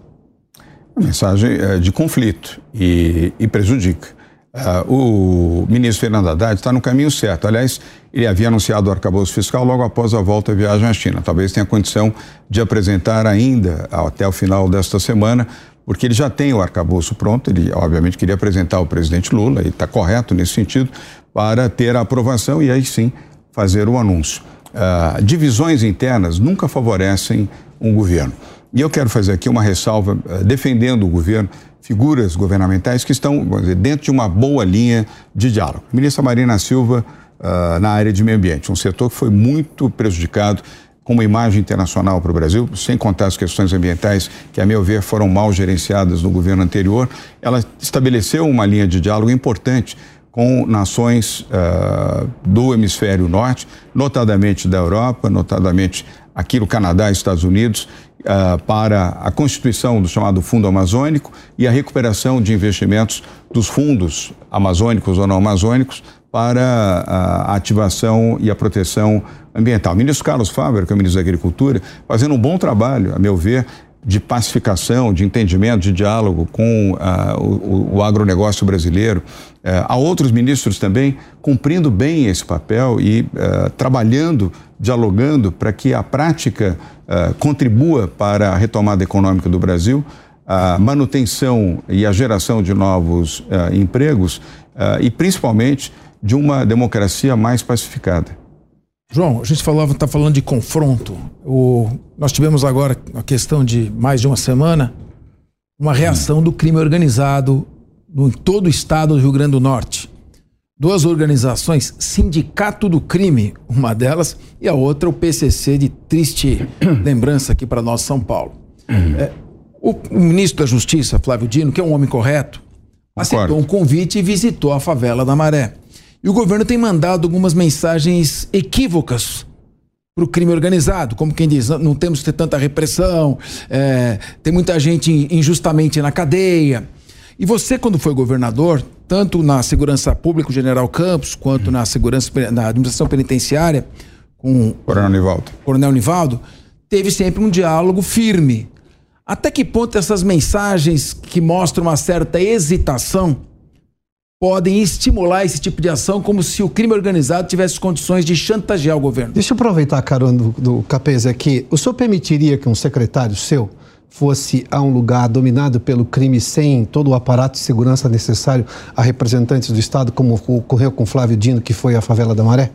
[SPEAKER 4] A mensagem é de conflito e, e prejudica. Uh, o ministro Fernando Haddad está no caminho certo. Aliás, ele havia anunciado o arcabouço fiscal logo após a volta à viagem à China. Talvez tenha condição de apresentar ainda até o final desta semana, porque ele já tem o arcabouço pronto. Ele, obviamente, queria apresentar ao presidente Lula, e está correto nesse sentido, para ter a aprovação e aí sim fazer o anúncio. Uh, divisões internas nunca favorecem um governo. E eu quero fazer aqui uma ressalva uh, defendendo o governo figuras governamentais que estão dizer, dentro de uma boa linha de diálogo. Ministra Marina Silva, uh, na área de meio ambiente, um setor que foi muito prejudicado com uma imagem internacional para o Brasil, sem contar as questões ambientais que, a meu ver, foram mal gerenciadas no governo anterior. Ela estabeleceu uma linha de diálogo importante com nações uh, do hemisfério norte, notadamente da Europa, notadamente aqui no Canadá e Estados Unidos, uh, para a constituição do chamado Fundo Amazônico e a recuperação de investimentos dos fundos amazônicos ou não amazônicos para a ativação e a proteção ambiental. O ministro Carlos Faber, que é o ministro da Agricultura, fazendo um bom trabalho, a meu ver, de pacificação, de entendimento, de diálogo com uh, o, o, agronegócio brasileiro. Uh, há outros ministros também cumprindo bem esse papel e uh, trabalhando, dialogando para que a prática uh, contribua para a retomada econômica do Brasil, a manutenção e a geração de novos empregos e principalmente de uma democracia mais pacificada.
[SPEAKER 6] João, a gente falava, está falando de confronto. O, nós tivemos agora a questão de mais de uma semana uma reação do crime organizado no, em todo o estado do Rio Grande do Norte. Duas organizações, Sindicato do Crime, uma delas, e a outra o PCC, de triste lembrança aqui para nós, São Paulo. É, o, o, ministro da Justiça, Flávio Dino, que é um homem correto, aceitou um convite e visitou a favela da Maré. E o governo tem mandado algumas mensagens equívocas para o crime organizado, como quem diz, não temos que ter tanta repressão, é, tem muita gente injustamente na cadeia. E você, quando foi governador, tanto na segurança pública, o general Campos, quanto na segurança na administração penitenciária, com
[SPEAKER 4] Coronel Nivaldo.
[SPEAKER 6] Coronel Nivaldo, teve sempre um diálogo firme. Até que ponto essas mensagens que mostram uma certa hesitação podem estimular esse tipo de ação como se o crime organizado tivesse condições de chantagear o governo.
[SPEAKER 3] Deixa eu aproveitar a carona do, do Capês aqui. O senhor permitiria que um secretário seu fosse a um lugar dominado pelo crime sem todo o aparato de segurança necessário a representantes do Estado, como ocorreu com Flávio Dino, que foi à favela da Maré?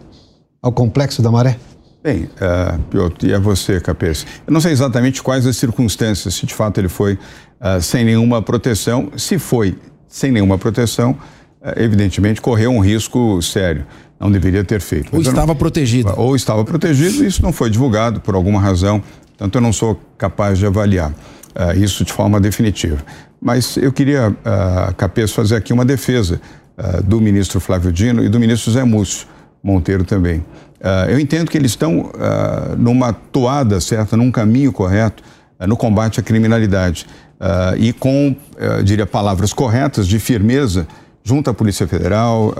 [SPEAKER 3] Ao complexo da Maré?
[SPEAKER 4] Bem, uh, Piotr, e a você, Capês? Eu não sei exatamente quais as circunstâncias, se de fato ele foi uh, sem nenhuma proteção. Se foi sem nenhuma proteção, é, evidentemente correu um risco sério. Não deveria ter feito.
[SPEAKER 6] Ou estava não, protegido.
[SPEAKER 4] Ou estava protegido, isso não foi divulgado por alguma razão. Portanto, eu não sou capaz de avaliar uh, isso de forma definitiva. Mas eu queria, uh, Capês, fazer aqui uma defesa uh, do ministro Flávio Dino e do ministro Zé Múcio Monteiro também. Uh, eu entendo que eles estão numa toada certa, num caminho correto no combate à criminalidade. e com, diria, palavras corretas, de firmeza, junto à Polícia Federal,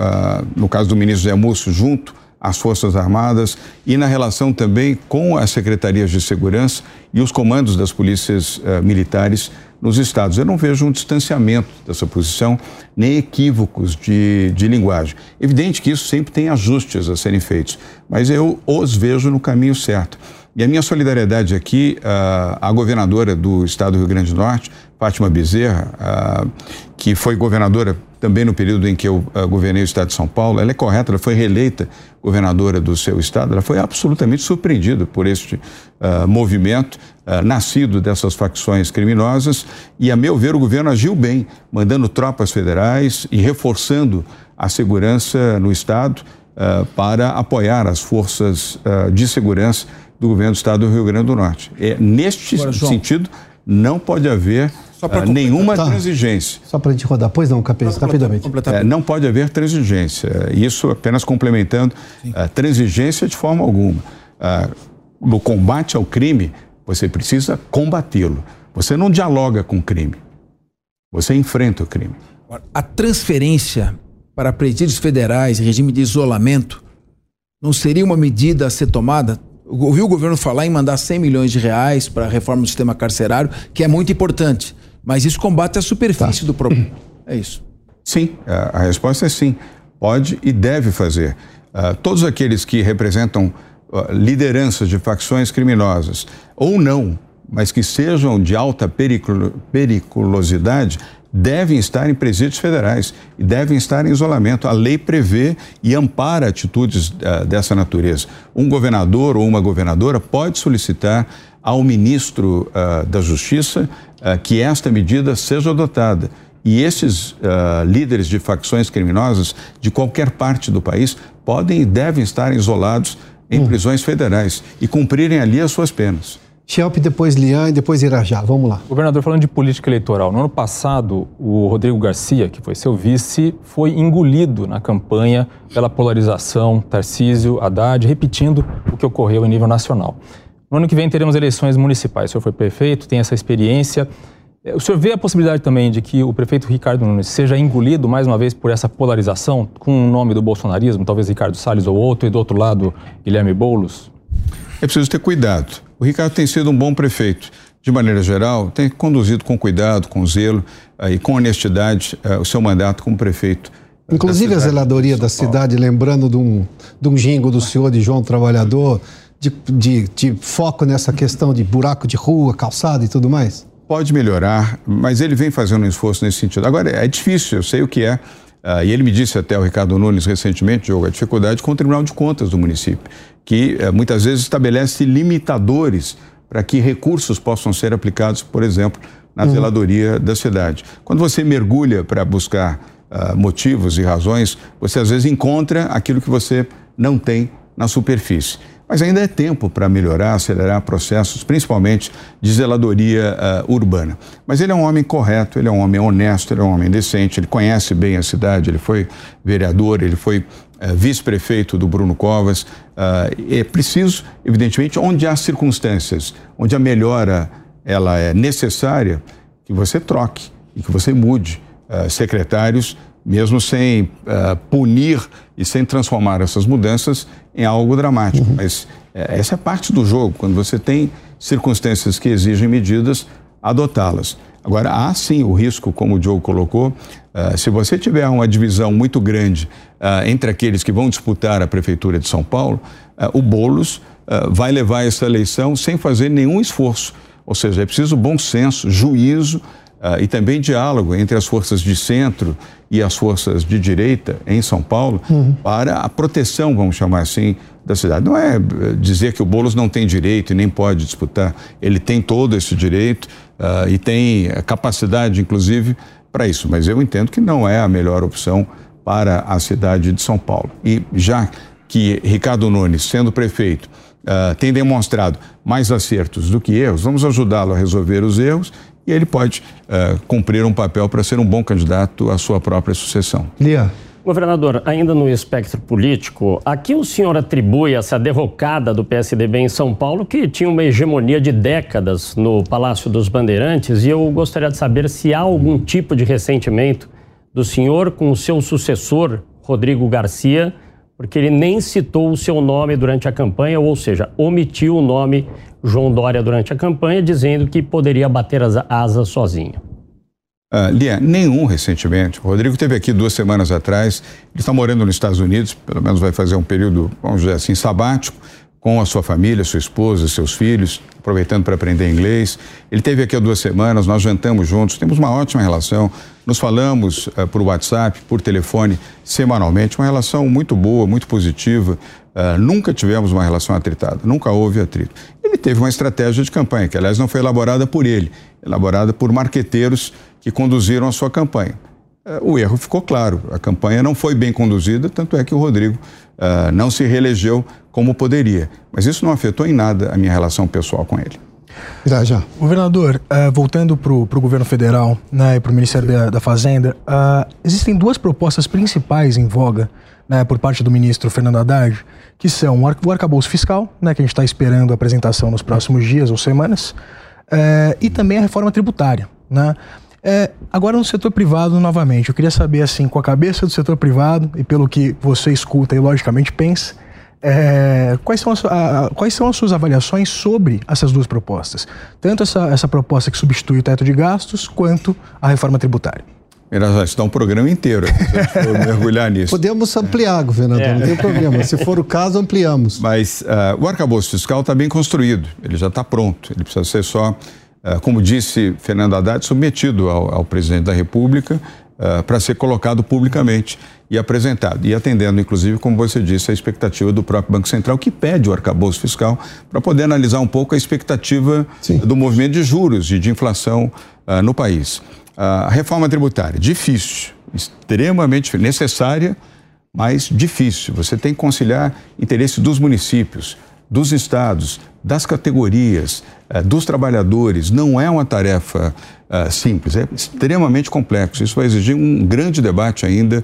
[SPEAKER 4] no caso do ministro Zé Múcio, junto às Forças Armadas e na relação também com as secretarias de segurança e os comandos das polícias uh, militares nos estados. Eu não vejo um distanciamento dessa posição, nem equívocos de, de linguagem. Evidente que isso sempre tem ajustes a serem feitos, mas eu os vejo no caminho certo. E a minha solidariedade aqui uh, à governadora do estado do Rio Grande do Norte, Fátima Bezerra, que foi governadora também no período em que eu uh, governei o estado de São Paulo, ela é correta, ela foi reeleita governadora do seu estado, ela foi absolutamente surpreendida por este uh, movimento uh, nascido dessas facções criminosas. E, a meu ver, o governo agiu bem, mandando tropas federais e reforçando a segurança no estado para apoiar as forças de segurança do governo do estado do Rio Grande do Norte. É, neste Agora, sentido, não pode haver uh, nenhuma tá. transigência.
[SPEAKER 3] Só para a gente rodar, pois não, Capês, rapidamente.
[SPEAKER 4] É, não pode haver transigência. Isso apenas complementando. Uh, transigência de forma alguma. Uh, no combate ao crime, você precisa combatê-lo. Você não dialoga com o crime. Você enfrenta o crime.
[SPEAKER 6] A transferência para presídios federais, regime de isolamento, não seria uma medida a ser tomada? ouvi o governo falar em mandar 100 milhões de reais para a reforma do sistema carcerário, que é muito importante. Mas isso combate a superfície tá. do problema. É isso.
[SPEAKER 4] Sim, a resposta é sim. Pode e deve fazer. Uh, todos aqueles que representam uh, lideranças de facções criminosas, ou não, mas que sejam de alta periculosidade, devem estar em presídios federais e devem estar em isolamento. A lei prevê e ampara atitudes uh, dessa natureza. Um governador ou uma governadora pode solicitar ao ministro uh, da Justiça uh, que esta medida seja adotada. E esses líderes de facções criminosas de qualquer parte do país podem e devem estar isolados em hum. prisões federais e cumprirem ali as suas penas.
[SPEAKER 3] Shelp, depois Lian e depois Irajá. Vamos lá.
[SPEAKER 5] Governador, falando de política eleitoral, no ano passado, o Rodrigo Garcia, que foi seu vice, foi engolido na campanha pela polarização Tarcísio, Haddad, repetindo o que ocorreu em nível nacional. No ano que vem teremos eleições municipais. O senhor foi prefeito, tem essa experiência. É, o senhor vê a possibilidade também de que o prefeito Ricardo Nunes seja engolido mais uma vez por essa polarização, com o nome do bolsonarismo, talvez Ricardo Salles ou outro, e do outro lado Guilherme Boulos?
[SPEAKER 4] É preciso ter cuidado. O Ricardo tem sido um bom prefeito. De maneira geral, tem conduzido com cuidado, com zelo uh, e com honestidade uh, o seu mandato como prefeito.
[SPEAKER 3] Uh, Inclusive a zeladoria da cidade, lembrando de um, de um jingo do senhor de João Trabalhador, de, de, de foco nessa questão de buraco de rua, calçada e tudo mais?
[SPEAKER 4] Pode melhorar, mas ele vem fazendo um esforço nesse sentido. Agora, é difícil, eu sei o que é. Uh, e ele me disse até, o Ricardo Nunes, recentemente, Diogo, a dificuldade com o Tribunal de Contas do município que eh, muitas vezes estabelece limitadores para que recursos possam ser aplicados, por exemplo, na uhum. zeladoria da cidade. Quando você mergulha para buscar uh, motivos e razões, você às vezes encontra aquilo que você não tem na superfície. Mas ainda é tempo para melhorar, acelerar processos, principalmente de zeladoria uh, urbana. Mas ele é um homem correto, ele é um homem honesto, ele é um homem decente, ele conhece bem a cidade, ele foi vereador, ele foi uh, vice-prefeito do Bruno Covas. Uh, é preciso, evidentemente, onde há circunstâncias, onde a melhora ela é necessária, que você troque e que você mude secretários mesmo sem uh, punir e sem transformar essas mudanças em algo dramático. Uhum. Mas uh, essa é parte do jogo, quando você tem circunstâncias que exigem medidas, adotá-las. Agora, há sim o risco, como o Diogo colocou, uh, se você tiver uma divisão muito grande entre aqueles que vão disputar a Prefeitura de São Paulo, o Boulos vai levar essa eleição sem fazer nenhum esforço. Ou seja, é preciso bom senso, juízo, Uh, e também diálogo entre as forças de centro e as forças de direita em São Paulo uhum. para a proteção, vamos chamar assim, da cidade. Não é eh, dizer que o Boulos não tem direito e nem pode disputar. Ele tem todo esse direito uh, e tem capacidade, inclusive, para isso. Mas eu entendo que não é a melhor opção para a cidade de São Paulo. E já que Ricardo Nunes, sendo prefeito, uh, tem demonstrado mais acertos do que erros, vamos ajudá-lo a resolver os erros e ele pode uh, cumprir um papel para ser um bom candidato à sua própria sucessão.
[SPEAKER 3] Lia.
[SPEAKER 7] Governador, ainda no espectro político, aqui o senhor atribui essa derrocada do PSDB em São Paulo, que tinha uma hegemonia de décadas no Palácio dos Bandeirantes, e eu gostaria de saber se há algum tipo de ressentimento do senhor com o seu sucessor, Rodrigo Garcia, porque ele nem citou o seu nome durante a campanha, ou seja, omitiu o nome João Dória durante a campanha, dizendo que poderia bater as asas sozinho.
[SPEAKER 4] Uh, Lia, nenhum recentemente. O Rodrigo teve aqui duas semanas atrás. Ele está morando nos Estados Unidos, pelo menos vai fazer um período, vamos dizer assim, sabático, com a sua família, sua esposa, seus filhos, aproveitando para aprender inglês. Ele teve aqui há duas semanas, nós jantamos juntos, temos uma ótima relação. Nos falamos uh, por WhatsApp, por telefone, semanalmente, uma relação muito boa, muito positiva. Uh, nunca tivemos uma relação atritada, nunca houve atrito. Ele teve uma estratégia de campanha, que aliás não foi elaborada por ele, elaborada por marqueteiros que conduziram a sua campanha. Uh, o erro ficou claro, a campanha não foi bem conduzida, tanto é que o Rodrigo não se reelegeu como poderia. Mas isso não afetou em nada a minha relação pessoal com ele.
[SPEAKER 2] Já, já. Governador, uh, voltando para o governo federal né, e para o Ministério da, da Fazenda, uh, existem duas propostas principais em voga né, por parte do ministro Fernando Haddad, que são o arcabouço fiscal, né, que a gente está esperando a apresentação nos próximos dias ou semanas, uh, e também a reforma tributária. Né? É, agora no setor privado, novamente, eu queria saber, assim, com a cabeça do setor privado e pelo que você escuta e logicamente pensa, é, quais, são as, a, quais são as suas avaliações sobre essas duas propostas? Tanto essa, essa proposta que substitui o teto de gastos, quanto a reforma tributária.
[SPEAKER 4] Isso dá um programa inteiro, se mergulhar nisso.
[SPEAKER 3] Podemos ampliar, governador, é. não tem problema. Se for o caso, ampliamos.
[SPEAKER 4] Mas uh, o arcabouço fiscal está bem construído, ele já está pronto. Ele precisa ser só, uh, como disse Fernando Haddad, submetido ao, ao presidente da República uh, para ser colocado publicamente e apresentado. E atendendo, inclusive, como você disse, a expectativa do próprio Banco Central, que pede o arcabouço fiscal para poder analisar um pouco a expectativa Sim. do movimento de juros e de inflação uh, no país. Uh, a reforma tributária, difícil, extremamente necessária, mas difícil. Você tem que conciliar interesse dos municípios, dos estados, das categorias, dos trabalhadores. Não é uma tarefa uh, simples, é extremamente complexo. Isso vai exigir um grande debate ainda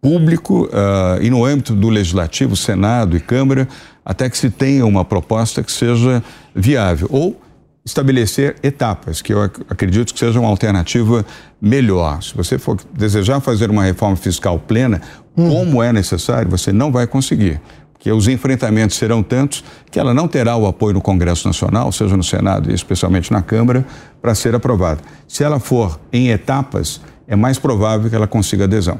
[SPEAKER 4] público uh, e no âmbito do legislativo, Senado e Câmara, até que se tenha uma proposta que seja viável. Ou estabelecer etapas, que eu acredito que seja uma alternativa melhor. Se você for desejar fazer uma reforma fiscal plena, hum. como é necessário, você não vai conseguir. Porque os enfrentamentos serão tantos que ela não terá o apoio no Congresso Nacional, seja no Senado e especialmente na Câmara, para ser aprovada. Se ela for em etapas, é mais provável que ela consiga adesão.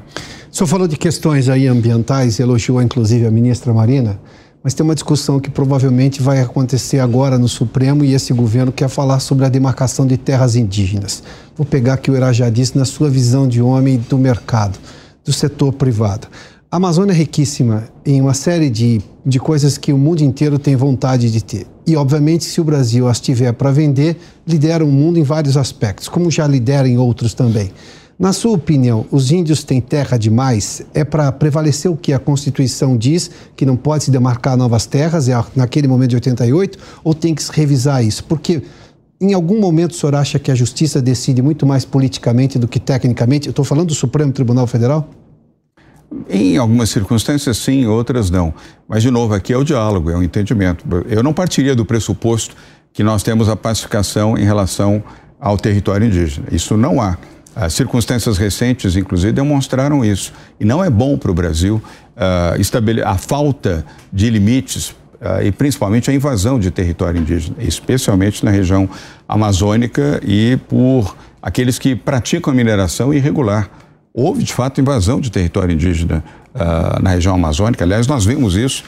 [SPEAKER 3] O senhor falou de questões aí ambientais, elogiou inclusive a ministra Marina, mas tem uma discussão que provavelmente vai acontecer agora no Supremo e esse governo quer falar sobre a demarcação de terras indígenas. Vou pegar aqui o Irajá disse na sua visão de homem do mercado, do setor privado. A Amazônia é riquíssima em uma série de, de coisas que o mundo inteiro tem vontade de ter. E, obviamente, se o Brasil as tiver para vender, lidera o mundo em vários aspectos, como já lidera em outros também. Na sua opinião, os índios têm terra demais? É para prevalecer o que a Constituição diz, que não pode se demarcar novas terras, é naquele momento de 88, ou tem que revisar isso? Porque em algum momento o senhor acha que a justiça decide muito mais politicamente do que tecnicamente? Eu estou falando do Supremo Tribunal Federal?
[SPEAKER 4] Em algumas circunstâncias, sim, outras não. Mas, de novo, aqui é o diálogo, é o entendimento. Eu não partiria do pressuposto que nós temos a pacificação em relação ao território indígena. Isso não há. As circunstâncias recentes, inclusive, demonstraram isso. E não é bom para o Brasil uh, a falta de limites uh, e principalmente a invasão de território indígena, especialmente na região amazônica e por aqueles que praticam a mineração irregular. Houve, de fato, invasão de território indígena uh, na região amazônica. Aliás, nós vimos isso,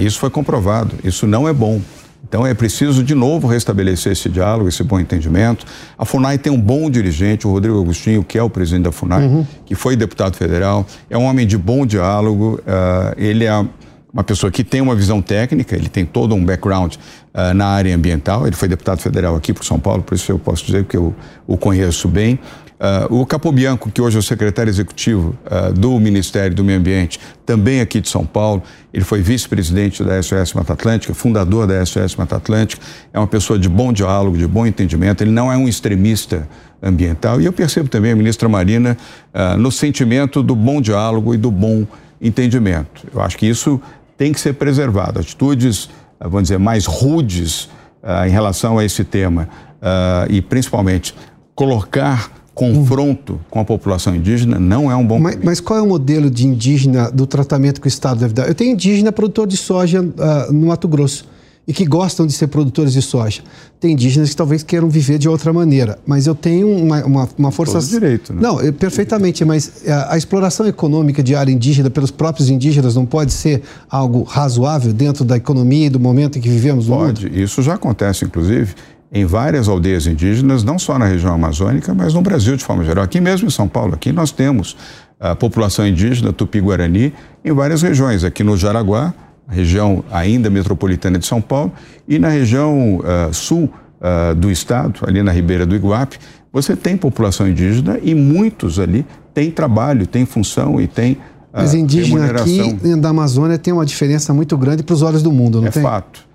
[SPEAKER 4] isso foi comprovado. Isso não é bom. Então é preciso de novo restabelecer esse diálogo, esse bom entendimento. A FUNAI tem um bom dirigente, o Rodrigo Agostinho, que é o presidente da FUNAI, uhum. que foi deputado federal, é um homem de bom diálogo, uh, ele é uma pessoa que tem uma visão técnica, ele tem todo um background uh, na área ambiental, ele foi deputado federal aqui por São Paulo, por isso eu posso dizer que eu o conheço bem. Uh, o Capobianco, que hoje é o secretário executivo uh, do Ministério do Meio Ambiente, também aqui de São Paulo, ele foi vice-presidente da SOS Mata Atlântica, fundador da SOS Mata Atlântica, é uma pessoa de bom diálogo, de bom entendimento, ele não é um extremista ambiental. E eu percebo também a ministra Marina uh, no sentimento do bom diálogo e do bom entendimento. Eu acho que isso tem que ser preservado. Atitudes, vamos dizer, mais rudes em relação a esse tema e principalmente colocar confronto com a população indígena não é um bom
[SPEAKER 3] mas, mas, qual é o modelo de indígena do tratamento que o Estado deve dar? Eu tenho indígena produtor de soja uh, no Mato Grosso e que gostam de ser produtores de soja. Tem indígenas que talvez queiram viver de outra maneira, mas eu tenho uma, uma, uma força...
[SPEAKER 4] Todo direito, né?
[SPEAKER 3] Não, perfeitamente, mas a, eh, a, exploração econômica de área indígena pelos próprios indígenas não pode ser algo razoável dentro da economia e do momento em que vivemos
[SPEAKER 4] no pode. mundo? Pode, isso já acontece, inclusive, em várias aldeias indígenas, não só na região amazônica, mas no Brasil de forma geral. Aqui mesmo em São Paulo, aqui nós temos a população indígena tupi-guarani em várias regiões. Aqui no Jaraguá, região ainda metropolitana de São Paulo, e na região uh, sul uh, do estado, ali na Ribeira do Iguape, você tem população indígena e muitos ali têm trabalho, têm função e têm uh,
[SPEAKER 3] Mas indígena aqui da Amazônia tem uma diferença muito grande para os olhos do mundo, não
[SPEAKER 4] é
[SPEAKER 3] tem?
[SPEAKER 4] É fato.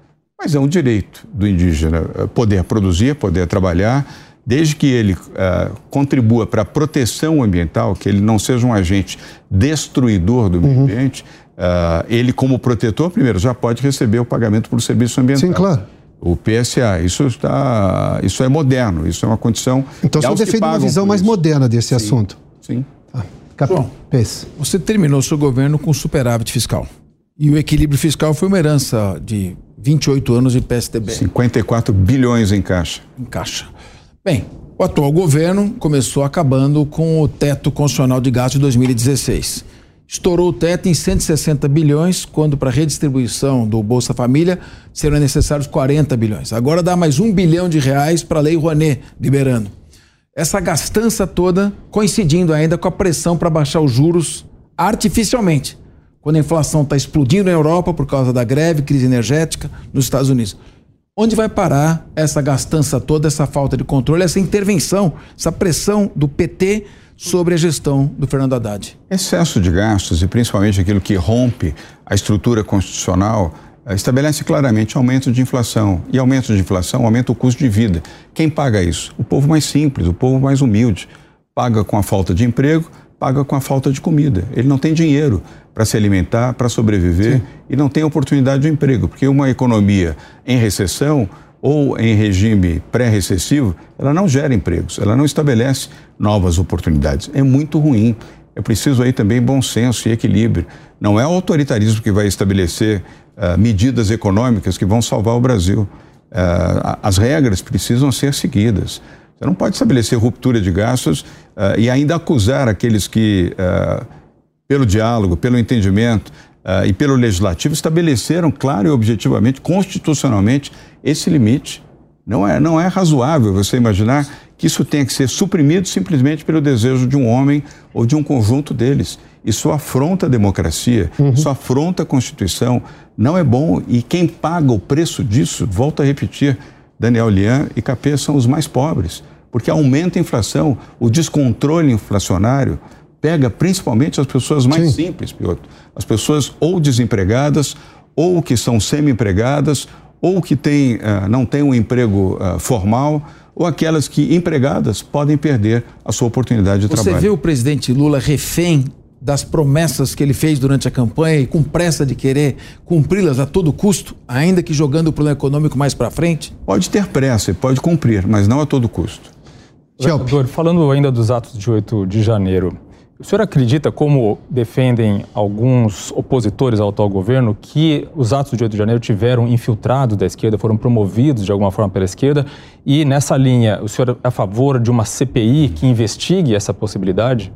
[SPEAKER 4] Mas é um direito do indígena eh, poder produzir, poder trabalhar, desde que ele uh, contribua para a proteção ambiental, que ele não seja um agente destruidor do meio uhum. ambiente, uh, ele, como protetor, primeiro, já pode receber o pagamento por serviço ambiental.
[SPEAKER 3] Sim, claro.
[SPEAKER 4] O PSA, isso está, isso é moderno, isso é uma condição.
[SPEAKER 3] Então, você defende uma visão mais moderna desse
[SPEAKER 4] sim,
[SPEAKER 3] assunto.
[SPEAKER 4] Sim.
[SPEAKER 6] Ah, Bom, você terminou seu governo com superávit fiscal. E o equilíbrio fiscal foi uma herança de 28 anos de PSDB.
[SPEAKER 4] 54 bilhões em caixa.
[SPEAKER 6] Em caixa. Bem, o atual governo começou acabando com o teto constitucional de gasto de 2016. Estourou o teto em 160 bilhões, quando para redistribuição do Bolsa Família serão necessários 40 bilhões. Agora dá mais um bilhão de reais para a Lei Rouanet, liberando. Essa gastança toda coincidindo ainda com a pressão para baixar os juros artificialmente quando a inflação está explodindo na Europa por causa da greve, crise energética nos Estados Unidos. Onde vai parar essa gastança toda, essa falta de controle, essa intervenção, essa pressão do PT sobre a gestão do Fernando Haddad?
[SPEAKER 4] Excesso de gastos e principalmente aquilo que rompe a estrutura constitucional eh, estabelece claramente aumento de inflação. E aumento de inflação aumenta o custo de vida. Quem paga isso? O povo mais simples, o povo mais humilde. Paga com a falta de emprego, paga com a falta de comida. Ele não tem dinheiro para se alimentar, para sobreviver Sim. e não tem oportunidade de emprego, porque uma economia em recessão ou em regime pré-recessivo, ela não gera empregos, ela não estabelece novas oportunidades. É muito ruim. É preciso aí também bom senso e equilíbrio. Não é o autoritarismo que vai estabelecer uh, medidas econômicas que vão salvar o Brasil. Uh, as regras precisam ser seguidas. Você não pode estabelecer ruptura de gastos uh, e ainda acusar aqueles que, uh, pelo diálogo, pelo entendimento uh, e pelo legislativo, estabeleceram claro e objetivamente, constitucionalmente, esse limite. Não é, não é razoável você imaginar que isso tenha que ser suprimido simplesmente pelo desejo de um homem ou de um conjunto deles. Isso afronta a democracia, uhum. isso afronta a Constituição. Não é bom e quem paga o preço disso, volto a repetir, Daniel Lian e Capê são os mais pobres porque aumenta a inflação, o descontrole inflacionário pega principalmente as pessoas mais Sim. simples, Piotr. As pessoas ou desempregadas, ou que são semi-empregadas, ou que tem, uh, não têm um emprego uh, formal, ou aquelas que empregadas podem perder a sua oportunidade de
[SPEAKER 6] Você
[SPEAKER 4] trabalho.
[SPEAKER 6] Você vê o presidente Lula refém das promessas que ele fez durante a campanha e com pressa de querer cumpri-las a todo custo, ainda que jogando o plano econômico mais para frente?
[SPEAKER 4] Pode ter pressa e pode cumprir, mas não a todo custo.
[SPEAKER 5] Vereador, falando ainda dos atos de 8 de janeiro, o senhor acredita, como defendem alguns opositores ao atual governo, que os atos de 8 de janeiro tiveram infiltrados da esquerda, foram promovidos de alguma forma pela esquerda? E nessa linha, o senhor é a favor de uma CPI que investigue essa possibilidade?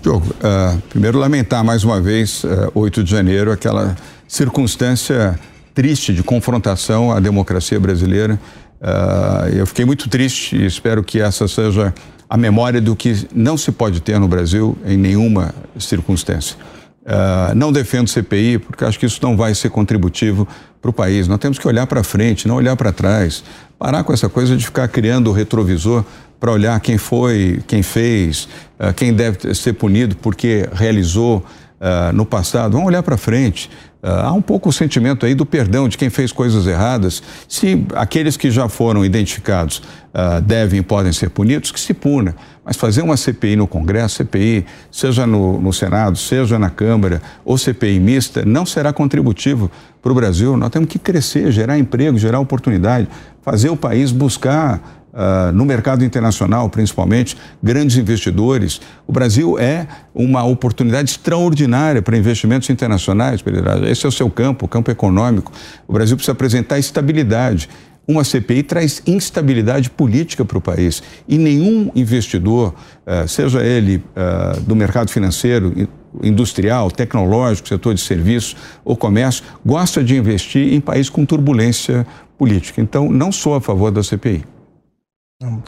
[SPEAKER 4] Diogo, uh, primeiro lamentar mais uma vez, uh, 8 de janeiro, aquela circunstância triste de confrontação à democracia brasileira Uh, eu fiquei muito triste e espero que essa seja a memória do que não se pode ter no Brasil em nenhuma circunstância. Uh, não defendo CPI, porque acho que isso não vai ser contributivo para o país. Nós temos que olhar para frente, não olhar para trás. Parar com essa coisa de ficar criando o retrovisor para olhar quem foi, quem fez, uh, quem deve ser punido porque realizou uh, no passado. Vamos olhar para frente. Uh, há um pouco o sentimento aí do perdão de quem fez coisas erradas. Se aqueles que já foram identificados uh, devem e podem ser punidos, que se puna. Mas fazer uma CPI no Congresso, CPI, seja no, no Senado, seja na Câmara, ou CPI mista, não será contributivo para o Brasil. Nós temos que crescer, gerar emprego, gerar oportunidade, fazer o país buscar Uh, no mercado internacional, principalmente, grandes investidores. O Brasil é uma oportunidade extraordinária para investimentos internacionais, Pereira. Esse é o seu campo, o campo econômico. O Brasil precisa apresentar estabilidade. Uma CPI traz instabilidade política para o país. E nenhum investidor, uh, seja ele uh, do mercado financeiro, industrial, tecnológico, setor de serviços ou comércio, gosta de investir em país com turbulência política. Então, não sou a favor da CPI.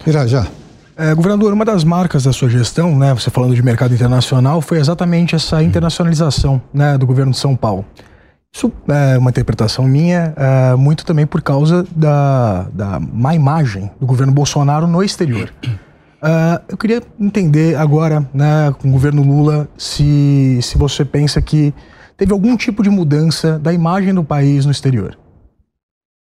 [SPEAKER 2] Irajá. É, governador, uma das marcas da sua gestão, né, você falando de mercado internacional, foi exatamente essa internacionalização né, do governo de São Paulo. Isso é uma interpretação minha, é, muito também por causa da, da má imagem do governo Bolsonaro no exterior. Uh, eu queria entender agora, né, com o governo Lula, se, se você pensa que teve algum tipo de mudança da imagem do país no exterior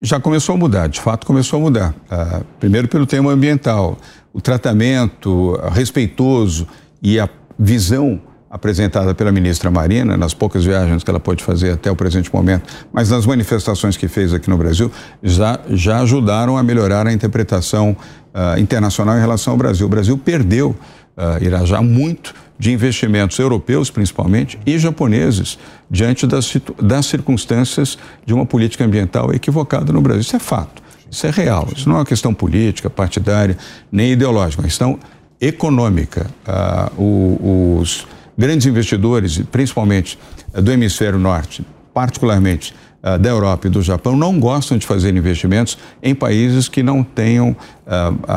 [SPEAKER 4] já começou a mudar, de fato começou a mudar. Uh, primeiro pelo tema ambiental, o tratamento respeitoso e a visão apresentada pela ministra Marina nas poucas viagens que ela pôde fazer até o presente momento, mas nas manifestações que fez aqui no Brasil, já, já ajudaram a melhorar a interpretação uh, internacional em relação ao Brasil. O Brasil perdeu, uh, Irajá, muito de investimentos europeus, principalmente, e japoneses, diante das, das circunstâncias de uma política ambiental equivocada no Brasil. Isso é fato, isso é real. Isso não é uma questão política, partidária, nem ideológica, é uma questão econômica. Ah, o, os grandes investidores, principalmente ah, do hemisfério norte, particularmente ah, da Europa e do Japão, não gostam de fazer investimentos em países que não tenham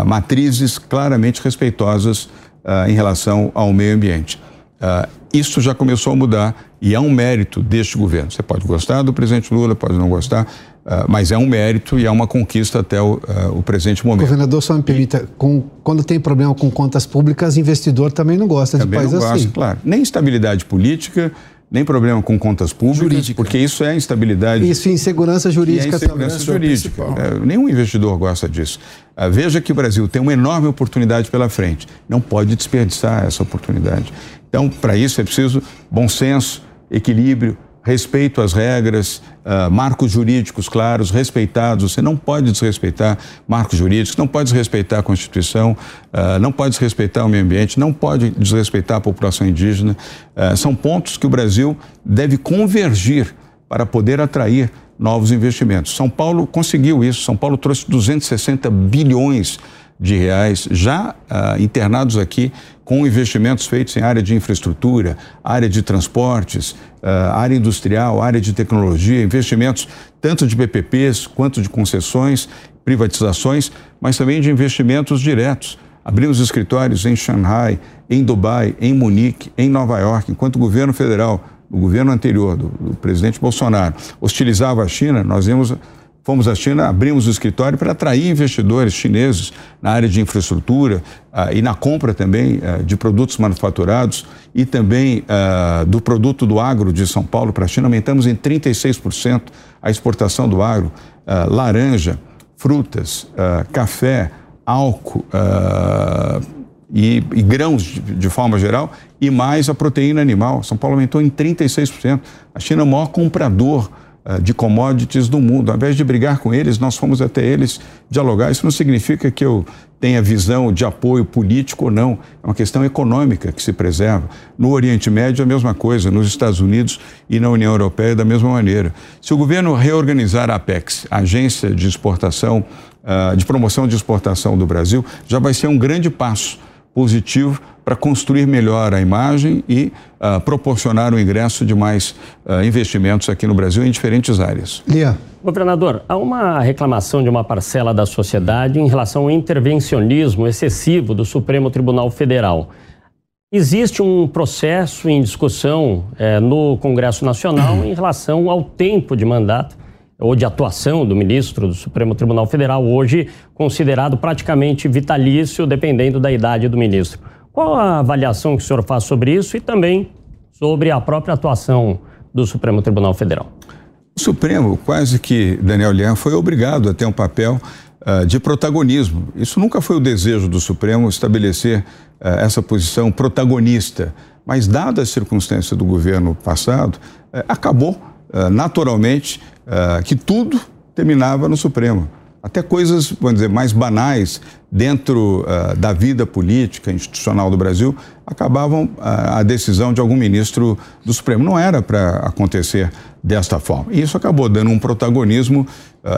[SPEAKER 4] matrizes claramente respeitosas uh, em relação ao meio ambiente. Uh, isso já começou a mudar e é um mérito deste governo. Você pode gostar do presidente Lula, pode não gostar, uh, mas é um mérito e é uma conquista até o, o presente momento.
[SPEAKER 3] Governador, só me permita, com, quando tem problema com contas públicas, investidor também não gosta também de país não
[SPEAKER 4] assim. claro. Nem estabilidade política, nem problema com contas públicas, jurídica. porque isso é instabilidade.
[SPEAKER 3] Isso, insegurança jurídica.
[SPEAKER 4] E é insegurança também, jurídica. É, nenhum investidor gosta disso. Ah, veja que o Brasil tem uma enorme oportunidade pela frente. Não pode desperdiçar essa oportunidade. Então, para isso é preciso bom senso, equilíbrio, respeito às regras, uh, marcos jurídicos claros, respeitados. Você não pode desrespeitar marcos jurídicos, não pode desrespeitar a Constituição, uh, não pode desrespeitar o meio ambiente, não pode desrespeitar a população indígena. Uh, são pontos que o Brasil deve convergir para poder atrair novos investimentos. São Paulo conseguiu isso. São Paulo trouxe 260 bilhões de reais já uh, internados aqui com investimentos feitos em área de infraestrutura, área de transportes, área industrial, área de tecnologia, investimentos tanto de PPPs quanto de concessões, privatizações, mas também de investimentos diretos. Abrimos escritórios em Xangai, em Dubai, em Munique, em Nova York, enquanto o governo federal, o governo anterior do, do presidente Bolsonaro, hostilizava a China, nós vimos Fomos à China, abrimos o escritório para atrair investidores chineses na área de infraestrutura uh, e na compra também uh, de produtos manufaturados e também uh, do produto do agro de São Paulo para a China. Aumentamos em 36% a exportação do agro, laranja, frutas, café, álcool e, e, grãos de, de forma geral e mais a proteína animal. São Paulo aumentou em 36%. A China é o maior comprador de commodities do mundo. Ao invés de brigar com eles, nós fomos até eles dialogar. Isso não significa que eu tenha visão de apoio político ou não. É uma questão econômica que se preserva. No Oriente Médio, a mesma coisa. Nos Estados Unidos e na União Europeia, da mesma maneira. Se o governo reorganizar a Apex, a Agência de Exportação, uh, de Promoção de Exportação do Brasil, já vai ser um grande passo positivo para construir melhor a imagem e uh, proporcionar o ingresso de mais uh, investimentos aqui no Brasil em diferentes áreas.
[SPEAKER 7] Lia. Governador, há uma reclamação de uma parcela da sociedade em relação ao intervencionismo excessivo do Supremo Tribunal Federal. Existe um processo em discussão é, no Congresso Nacional em relação ao tempo de mandato ou de atuação do ministro do Supremo Tribunal Federal, hoje considerado praticamente vitalício, dependendo da idade do ministro. Qual a avaliação que o senhor faz sobre isso e também sobre a própria atuação do Supremo Tribunal Federal?
[SPEAKER 4] O Supremo, quase que Daniel Lian, foi obrigado a ter um papel uh, de protagonismo. Isso nunca foi o desejo do Supremo estabelecer uh, essa posição protagonista. Mas, dada a circunstância do governo passado, uh, acabou naturalmente que tudo terminava no Supremo. Até coisas, vamos dizer, mais banais dentro da vida política, institucional do Brasil, acabavam a decisão de algum ministro do Supremo. Não era para acontecer desta forma. E isso acabou dando um protagonismo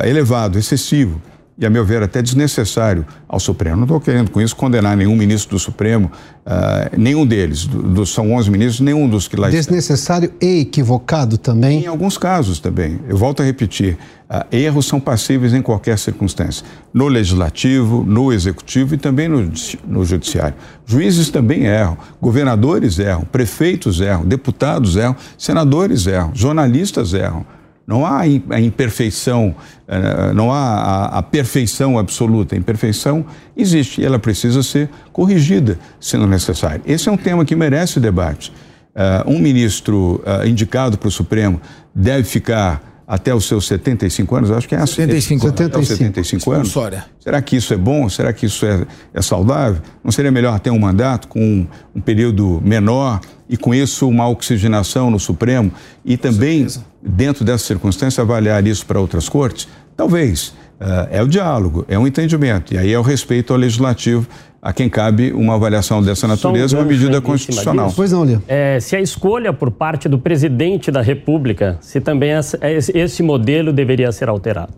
[SPEAKER 4] elevado, excessivo e, a meu ver, até desnecessário ao Supremo. Não estou querendo com isso condenar nenhum ministro do Supremo, uh, nenhum deles, do, do, são 11 ministros, nenhum dos que lá
[SPEAKER 3] Desnecessário e equivocado também?
[SPEAKER 4] Em alguns casos também. Eu volto a repetir, uh, erros são passíveis em qualquer circunstância, no legislativo, no executivo e também no, no judiciário. Juízes também erram, governadores erram, prefeitos erram, deputados erram, senadores erram, jornalistas erram. Não há a imperfeição, eh, não há a, perfeição absoluta. A imperfeição existe e ela precisa ser corrigida, sendo necessário. Esse é um tema que merece debate. Eh, um ministro eh, indicado para o Supremo deve ficar até os seus 75 anos, acho que é
[SPEAKER 6] 75,
[SPEAKER 4] 75, até os 75 anos. Será que isso é bom? Será que isso é, é saudável? Não seria melhor ter um mandato com um, um período menor e com isso uma oxigenação no Supremo e também, dentro dessa circunstância, avaliar isso para outras cortes? Talvez. Uh, é o diálogo, é um entendimento. E aí é o respeito ao legislativo, a quem cabe uma avaliação dessa natureza, um uma medida constitucional.
[SPEAKER 7] Pois não, Lia. É, se a escolha por parte do presidente da República, se também essa, esse modelo deveria ser alterado.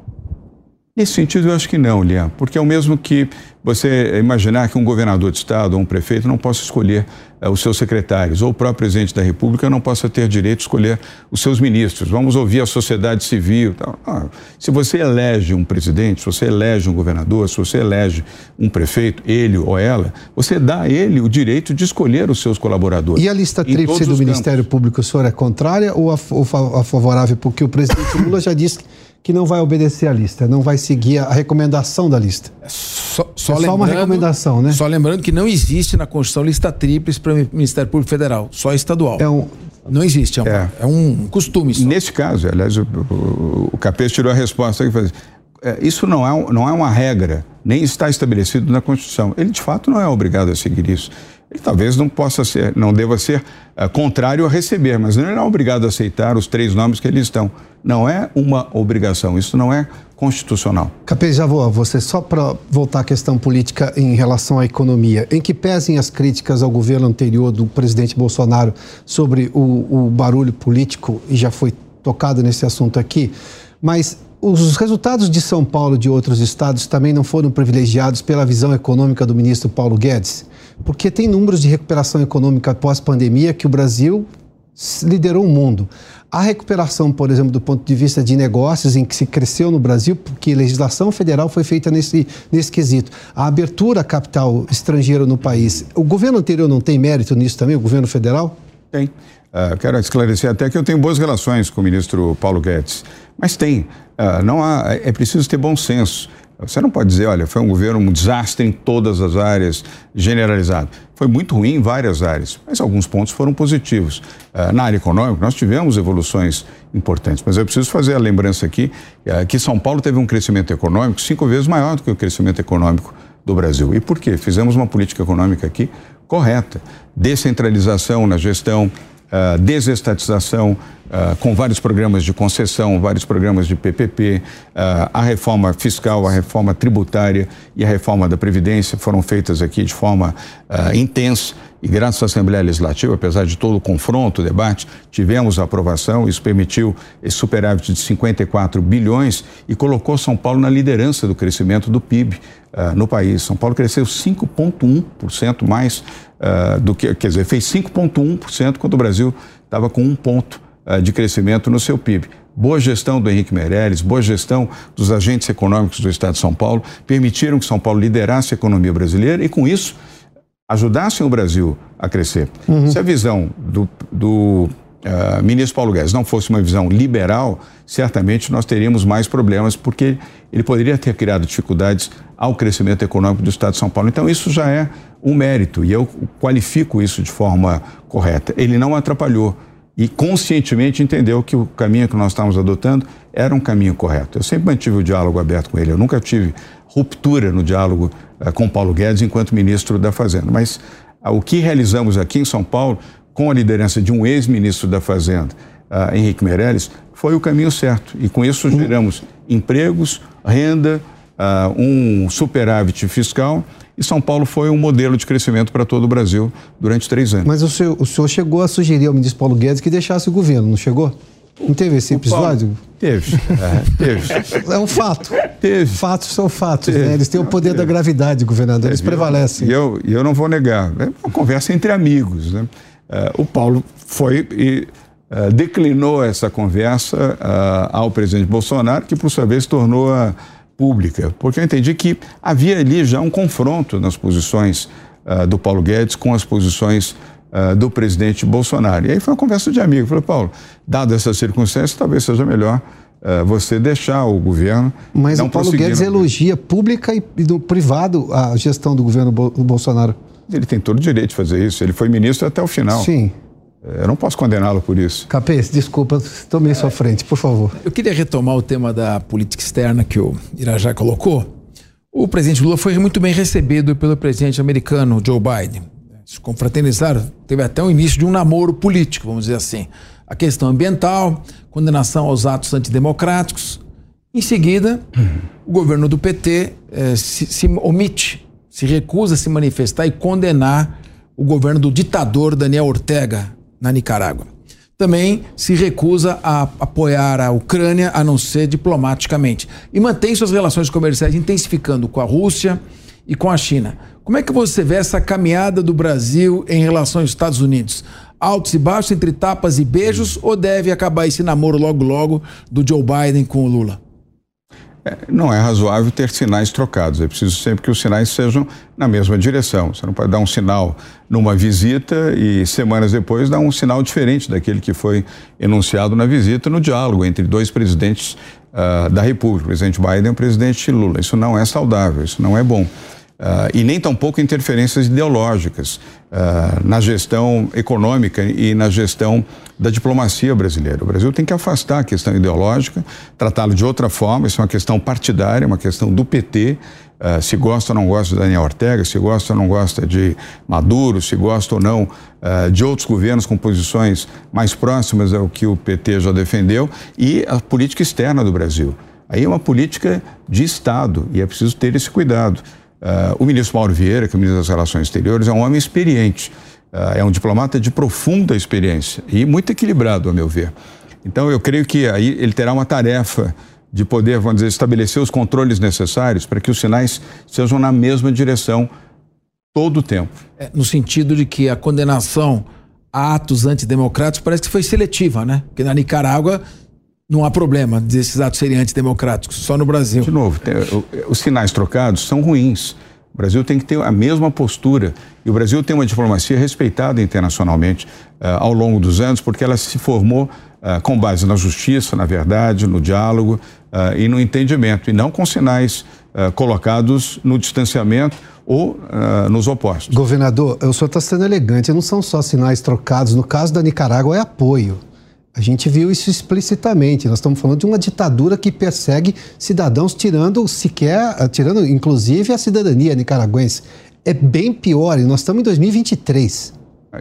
[SPEAKER 4] Nesse sentido, eu acho que não, Lian, porque é o mesmo que você imaginar que um governador de estado ou um prefeito não possa escolher os seus secretários, ou o próprio presidente da República não possa ter direito de escolher os seus ministros. Vamos ouvir a sociedade civil. Ah, se você elege um presidente, se você elege um governador, se você elege um prefeito, ele ou ela, você dá a ele o direito de escolher os seus colaboradores.
[SPEAKER 3] E a lista tríplice do Ministério Público, o senhor é contrária ou a, ou a favorável? Porque o presidente Lula já disse que não vai obedecer à lista, não vai seguir a recomendação da lista.
[SPEAKER 6] É só, só, é só uma recomendação, né? Só lembrando que não existe na Constituição lista tríplice para o Ministério Público Federal, só estadual. É um, não existe, é um, é. é um costume. Só.
[SPEAKER 4] Nesse caso, aliás, o, o, o Capês tirou a resposta que faz. É, isso não é, não é uma regra, nem está estabelecido na Constituição. Ele, de fato, não é obrigado a seguir isso. Ele talvez não possa ser, não deva ser uh, contrário a receber, mas não é obrigado a aceitar os três nomes que ali estão. Não é uma obrigação, isso não é constitucional.
[SPEAKER 3] Capês, já vou a você, só para voltar à questão política em relação à economia. Em que pesem as críticas ao governo anterior do presidente Bolsonaro sobre o, o barulho político, e já foi tocado nesse assunto aqui, mas os resultados de São Paulo e de outros estados também não foram privilegiados pela visão econômica do ministro Paulo Guedes? Porque tem números de recuperação econômica pós-pandemia que o Brasil liderou o mundo. A recuperação, por exemplo, do ponto de vista de negócios, em que se cresceu no Brasil, porque a legislação federal foi feita nesse, nesse quesito. A abertura a capital estrangeiro no país. O governo anterior não tem mérito nisso também, o governo federal?
[SPEAKER 4] Tem. Uh, quero esclarecer até que eu tenho boas relações com o ministro Paulo Guedes. Mas tem. Uh, não há, é preciso ter bom senso. Você não pode dizer, olha, foi um governo um desastre em todas as áreas, generalizado. Foi muito ruim em várias áreas, mas alguns pontos foram positivos. Uh, na área econômica, nós tivemos evoluções importantes, mas eu preciso fazer a lembrança aqui uh, que São Paulo teve um crescimento econômico cinco vezes maior do que o crescimento econômico do Brasil. E por quê? Fizemos uma política econômica aqui correta. Descentralização na gestão, uh, desestatização, uh, com vários programas de concessão, vários programas de PPP, uh, ah, a reforma fiscal, a reforma tributária e a reforma da Previdência foram feitas aqui de forma intensa e graças à Assembleia Legislativa, apesar de todo o confronto, o debate, tivemos a aprovação, isso permitiu esse superávit de 54 bilhões e colocou São Paulo na liderança do crescimento do PIB uh, no país. São Paulo cresceu 5,1% mais uh, do que, quer dizer, fez 5,1% quando o Brasil estava com um ponto uh, de crescimento no seu PIB. Boa gestão do Henrique Meirelles, boa gestão dos agentes econômicos do Estado de São Paulo permitiram que São Paulo liderasse a economia brasileira e, com isso, ajudassem o Brasil a crescer. Uhum. Se a visão do, do uh, ministro Paulo Guedes não fosse uma visão liberal, certamente nós teríamos mais problemas, porque ele poderia ter criado dificuldades ao crescimento econômico do Estado de São Paulo. Então, isso já é um mérito e eu qualifico isso de forma correta. Ele não atrapalhou e conscientemente entendeu que o caminho que nós estávamos adotando era um caminho correto. Eu sempre mantive o diálogo aberto com ele, eu nunca tive ruptura no diálogo uh, com Paulo Guedes enquanto ministro da Fazenda. Mas uh, o que realizamos aqui em São Paulo, com a liderança de um ex-ministro da Fazenda, uh, Henrique Meirelles, foi o caminho certo. E com isso geramos empregos, renda, um superávit fiscal e São Paulo foi um modelo de crescimento para todo o Brasil durante três anos.
[SPEAKER 3] Mas o senhor, o senhor chegou a sugerir ao ministro Paulo Guedes que deixasse o governo, não chegou? Não teve esse episódio? Paulo,
[SPEAKER 4] teve, é, teve.
[SPEAKER 3] É um fato. Teve. Fatos são fatos, né? Eles têm o poder teve. da gravidade, governador, eles prevalecem.
[SPEAKER 4] E eu, eu não vou negar. É uma conversa entre amigos. Né? Uh, o Paulo foi e uh, declinou essa conversa uh, ao presidente Bolsonaro, que por sua vez tornou a pública, porque eu entendi que havia ali já um confronto nas posições uh, do Paulo Guedes com as posições uh, do presidente Bolsonaro. E aí foi uma conversa de amigo. Eu falei, Paulo, dado essas circunstâncias, talvez seja melhor uh, você deixar o governo.
[SPEAKER 3] Mas o Paulo Guedes elogia pública e, e no privado a gestão do governo Bolsonaro.
[SPEAKER 4] Ele tem todo o direito de fazer isso. Ele foi ministro até o final.
[SPEAKER 3] Sim.
[SPEAKER 4] Eu não posso condená-lo por isso.
[SPEAKER 3] Capês, desculpa, tomei sua frente, por favor.
[SPEAKER 6] Eu queria retomar o tema da política externa que o Irajá colocou. O presidente Lula foi muito bem recebido pelo presidente americano Joe Biden. Se confraternizaram, teve até o início de um namoro político, vamos dizer assim. A questão ambiental, condenação aos atos antidemocráticos. Em seguida, o governo do PT eh, se, se omite, se recusa a se manifestar e condenar o governo do ditador Daniel Ortega, na Nicarágua. Também se recusa a apoiar a Ucrânia, a não ser diplomaticamente. E mantém suas relações comerciais intensificando com a Rússia e com a China. Como é que você vê essa caminhada do Brasil em relação aos Estados Unidos? Altos e baixos, entre tapas e beijos, ou deve acabar esse namoro logo logo do Joe Biden com o Lula?
[SPEAKER 4] É, não é razoável ter sinais trocados. É preciso sempre que os sinais sejam na mesma direção. Você não pode dar um sinal numa visita e semanas depois dar um sinal diferente daquele que foi enunciado na visita no diálogo entre dois presidentes uh, da República, o presidente Biden e o presidente Lula. Isso não é saudável, isso não é bom. Uh, e nem tampouco interferências ideológicas uh, na gestão econômica e na gestão da diplomacia brasileira. O Brasil tem que afastar a questão ideológica, tratá-lo de outra forma. Isso é uma questão partidária, uma questão do PT. Uh, ah, se gosta ou não gosta de Daniel Ortega, se gosta ou não gosta de Maduro, se gosta ou não de outros governos com posições mais próximas ao que o PT já defendeu, e a política externa do Brasil. Aí é uma política de Estado e é preciso ter esse cuidado. Uh, o ministro Mauro Vieira, que é o ministro das Relações Exteriores, é um homem experiente, uh, é um diplomata de profunda experiência e muito equilibrado, a meu ver. Então, eu creio que aí ele terá uma tarefa de poder, vamos dizer, estabelecer os controles necessários para que os sinais sejam na mesma direção todo o tempo.
[SPEAKER 6] É, no sentido de que a condenação a atos antidemocráticos parece que foi seletiva, né? Porque na Nicarágua não há problema desses atos serem antidemocráticos, só no Brasil.
[SPEAKER 4] De novo, tem, os sinais trocados são ruins. O Brasil tem que ter a mesma postura. E o Brasil tem uma diplomacia respeitada internacionalmente uh, ao longo dos anos, porque ela se formou uh, com base na justiça, na verdade, no diálogo uh, e no entendimento, e não com sinais colocados no distanciamento ou nos opostos.
[SPEAKER 3] Governador, o senhor está sendo elegante, não são só sinais trocados. No caso da Nicarágua, é apoio. A gente viu isso explicitamente. Nós estamos falando de uma ditadura que persegue cidadãos, tirando sequer, tirando inclusive a cidadania nicaragüense. É bem pior, e nós estamos em 2023.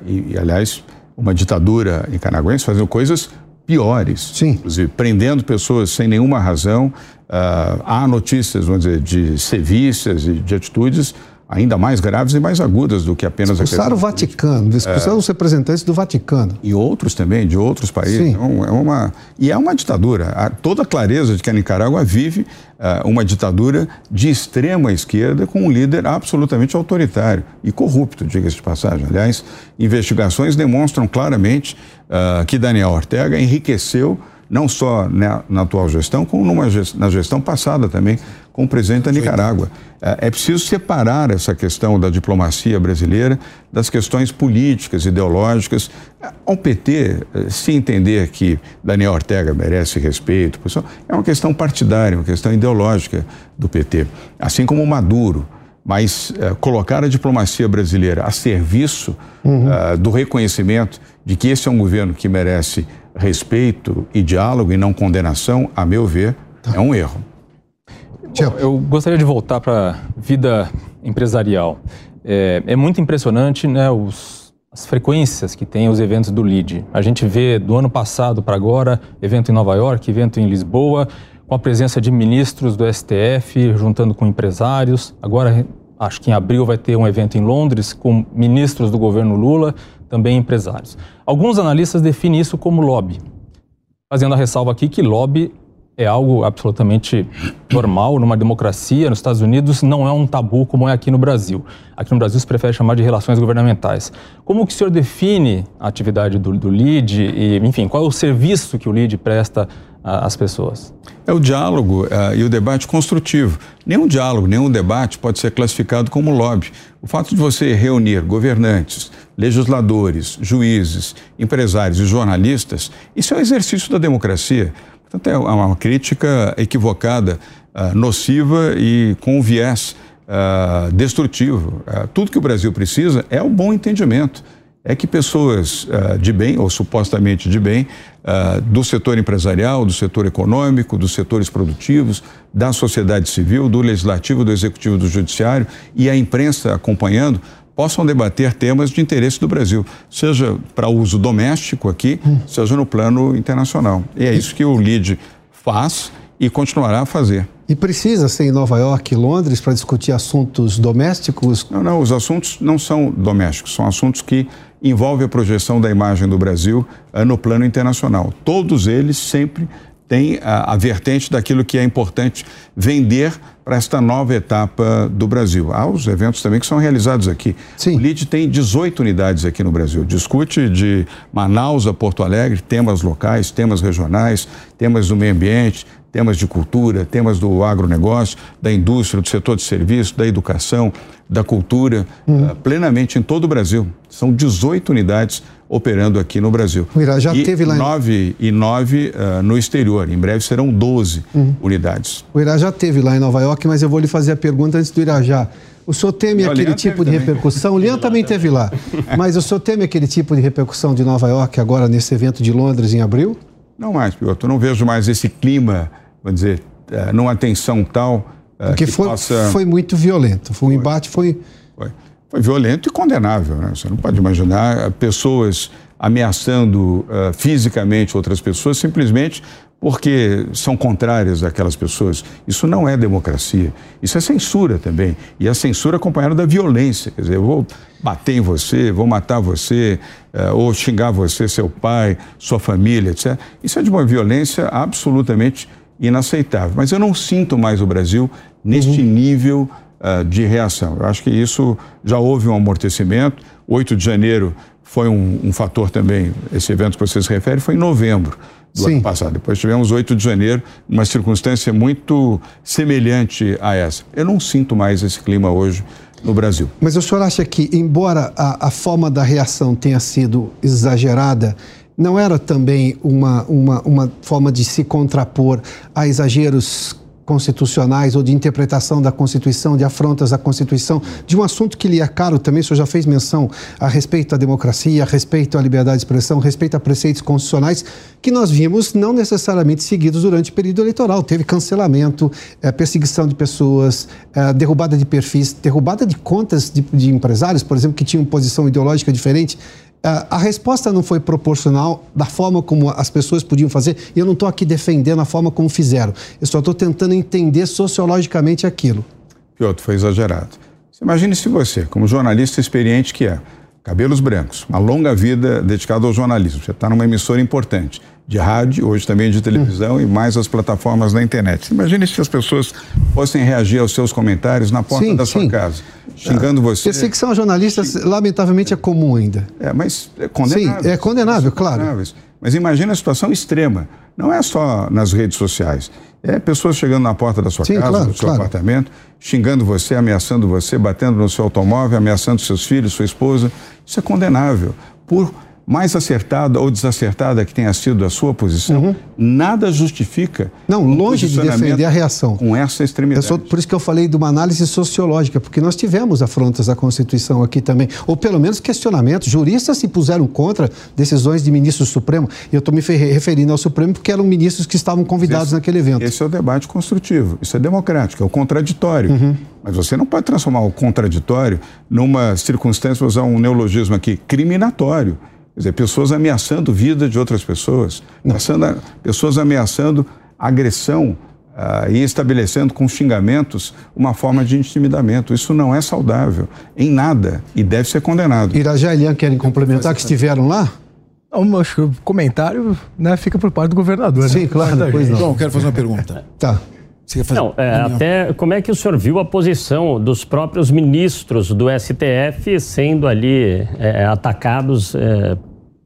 [SPEAKER 4] E, e aliás, uma ditadura nicaragüense fazendo coisas piores.
[SPEAKER 3] Sim.
[SPEAKER 4] Inclusive, prendendo pessoas sem nenhuma razão. Uh, há notícias, vamos dizer, de sevícias e de atitudes ainda mais graves e mais agudas do que apenas
[SPEAKER 3] expulsaram o Vaticano, expulsaram é, os representantes do Vaticano.
[SPEAKER 4] E outros também, de outros países. Então, é uma, e é uma ditadura. Há toda a clareza de que a Nicarágua vive uh, uma ditadura de extrema esquerda com um líder absolutamente autoritário e corrupto, diga-se de passagem. Aliás, investigações demonstram claramente uh, que Daniel Ortega enriqueceu não só na, na atual gestão, como numa, na gestão passada também, com o presidente da Nicarágua. É, é preciso separar essa questão da diplomacia brasileira das questões políticas, ideológicas. Ao PT, se entender que Daniel Ortega merece respeito, é uma questão partidária, uma questão ideológica do PT. Assim como Maduro mas uh, colocar a diplomacia brasileira a serviço uhum. uh, do reconhecimento de que esse é um governo que merece respeito e diálogo e não condenação, a meu ver, tá. é um erro.
[SPEAKER 5] Bom, eu gostaria de voltar para a vida empresarial. É, é, muito impressionante né, os, as frequências que tem os eventos do LID. A gente vê do ano passado para agora, evento em Nova York, evento em Lisboa, com a presença de ministros do STF, juntando com empresários. Agora, acho que em abril vai ter um evento em Londres com ministros do governo Lula, também empresários. Alguns analistas definem isso como lobby, fazendo a ressalva aqui que lobby é algo absolutamente normal numa democracia. Nos Estados Unidos não é um tabu como é aqui no Brasil. Aqui no Brasil se prefere chamar de relações governamentais. Como que o senhor define a atividade do, do e, enfim, qual é o serviço que o LID presta as pessoas?
[SPEAKER 4] É o diálogo uh, e o debate construtivo. Nenhum diálogo, nenhum debate pode ser classificado como lobby. O fato de você reunir governantes, legisladores, juízes, empresários e jornalistas, isso é um exercício da democracia. Portanto, é uma crítica equivocada, uh, nociva e com viés uh, destrutivo. tudo que o Brasil precisa é o bom entendimento é que pessoas de bem, ou supostamente de bem, do setor empresarial, do setor econômico, dos setores produtivos, da sociedade civil, do legislativo, do executivo, do judiciário e a imprensa acompanhando, possam debater temas de interesse do Brasil, seja para uso doméstico aqui, hum. seja no plano internacional. E é isso que o LID faz e continuará a fazer.
[SPEAKER 3] E precisa ser em Nova York e Londres para discutir assuntos domésticos?
[SPEAKER 4] Não, não, os assuntos não são domésticos, são assuntos que envolvem a projeção da imagem do Brasil uh, no plano internacional. Todos eles sempre têm a, a vertente daquilo que é importante vender para esta nova etapa do Brasil. Há os eventos também que são realizados aqui. Sim. O LID tem 18 unidades aqui no Brasil. Discute de Manaus a Porto Alegre, temas locais, temas regionais, temas do meio ambiente, temas de cultura, temas do agronegócio, da indústria, do setor de serviço, da educação, da cultura, uhum. uh, plenamente em todo o Brasil. São 18 unidades operando aqui no Brasil.
[SPEAKER 3] O Irajá e teve lá
[SPEAKER 4] nove, em... E nove uh, no exterior. Em breve serão 12 uhum. unidades.
[SPEAKER 3] O Irajá teve lá em Nova York, mas eu vou lhe fazer a pergunta antes do Irajá. O senhor teme aquele tipo de também. repercussão? O Lian também teve lá. Mas o senhor teme aquele tipo de repercussão de Nova York agora nesse evento de Londres em abril?
[SPEAKER 4] Não mais, Piotr. Eu não vejo mais esse clima, vamos dizer, uh, numa tensão tal.
[SPEAKER 3] Uh, Porque que foi, possa... foi muito violento. Foi, um embate foi...
[SPEAKER 4] foi. Foi violento e condenável. Né? Você não pode imaginar pessoas ameaçando uh, fisicamente outras pessoas simplesmente porque são contrárias àquelas pessoas. Isso não é democracia. Isso é censura também. E a censura acompanhada da violência. Quer dizer, eu vou bater em você, vou matar você, uh, ou xingar você, seu pai, sua família, etc. Isso é de uma violência absolutamente inaceitável. Mas eu não sinto mais o Brasil neste uhum. nível uh, de reação. Eu acho que isso já houve um amortecimento. 8 de janeiro foi um, um fator também, esse evento que você se refere, foi em novembro do Sim. ano passado. Depois tivemos 8 de janeiro, uma circunstância muito semelhante a essa. Eu não sinto mais esse clima hoje no Brasil.
[SPEAKER 3] Mas o senhor acha que, embora a, a forma da reação tenha sido exagerada, não era também uma, uma, uma forma de se contrapor a exageros constitucionais ou de interpretação da Constituição, de afrontas à Constituição, de um assunto que lhe é caro também, o senhor já fez menção a respeito à democracia, a respeito à liberdade de expressão, a respeito a preceitos constitucionais, que nós vimos não necessariamente seguidos durante o período eleitoral. Teve cancelamento, é, perseguição de pessoas, é, derrubada de perfis, derrubada de contas de, de empresários, por exemplo, que tinham posição ideológica diferente. A resposta não foi proporcional da forma como as pessoas podiam fazer, e eu não estou aqui defendendo a forma como fizeram. Eu só estou tentando entender sociologicamente aquilo.
[SPEAKER 4] Piotr, foi exagerado. Imagine se você, como jornalista experiente que é, cabelos brancos, uma longa vida dedicada ao jornalismo, você está numa emissora importante, de rádio, hoje também de televisão hum. e mais as plataformas da internet. Imagine se as pessoas fossem reagir aos seus comentários na porta sim, da sua sim. casa, xingando você.
[SPEAKER 3] Perseguição a jornalistas, lamentavelmente, é comum ainda.
[SPEAKER 4] É, mas é condenável.
[SPEAKER 3] Sim, é condenável, claro.
[SPEAKER 4] Mas imagine a situação extrema. Não é só nas redes sociais. É pessoas chegando na porta da sua Sim, casa, claro, do seu claro. apartamento, xingando você, ameaçando você, batendo no seu automóvel, ameaçando seus filhos, sua esposa. Isso é condenável. Por mais acertada ou desacertada que tenha sido a sua posição, uhum. nada justifica.
[SPEAKER 3] Não, longe de defender a reação.
[SPEAKER 4] Com essa extremidade.
[SPEAKER 3] Só, por isso que eu falei de uma análise sociológica, porque nós tivemos afrontas à Constituição aqui também, ou pelo menos questionamentos. Juristas se puseram contra decisões de ministros do Supremo, e eu estou me referindo ao Supremo porque eram ministros que estavam convidados esse, naquele evento.
[SPEAKER 4] Esse é o debate construtivo, isso é democrático, é o contraditório. Uhum. Mas você não pode transformar o contraditório numa circunstância, vou usar um neologismo aqui, criminatório. Quer dizer, pessoas ameaçando vida de outras pessoas, ameaçando, pessoas ameaçando agressão uh, e estabelecendo com xingamentos uma forma de intimidamento. Isso não é saudável em nada e deve ser condenado.
[SPEAKER 3] Irajá e Elian querem complementar que estiveram lá?
[SPEAKER 2] Não, acho que o comentário né, fica por parte do governador.
[SPEAKER 3] Sim, né? claro. Depois
[SPEAKER 6] não. Bom, quero fazer uma pergunta.
[SPEAKER 3] tá.
[SPEAKER 7] Não, é, até como é que o senhor viu a posição dos próprios ministros do STF sendo ali é, atacados é,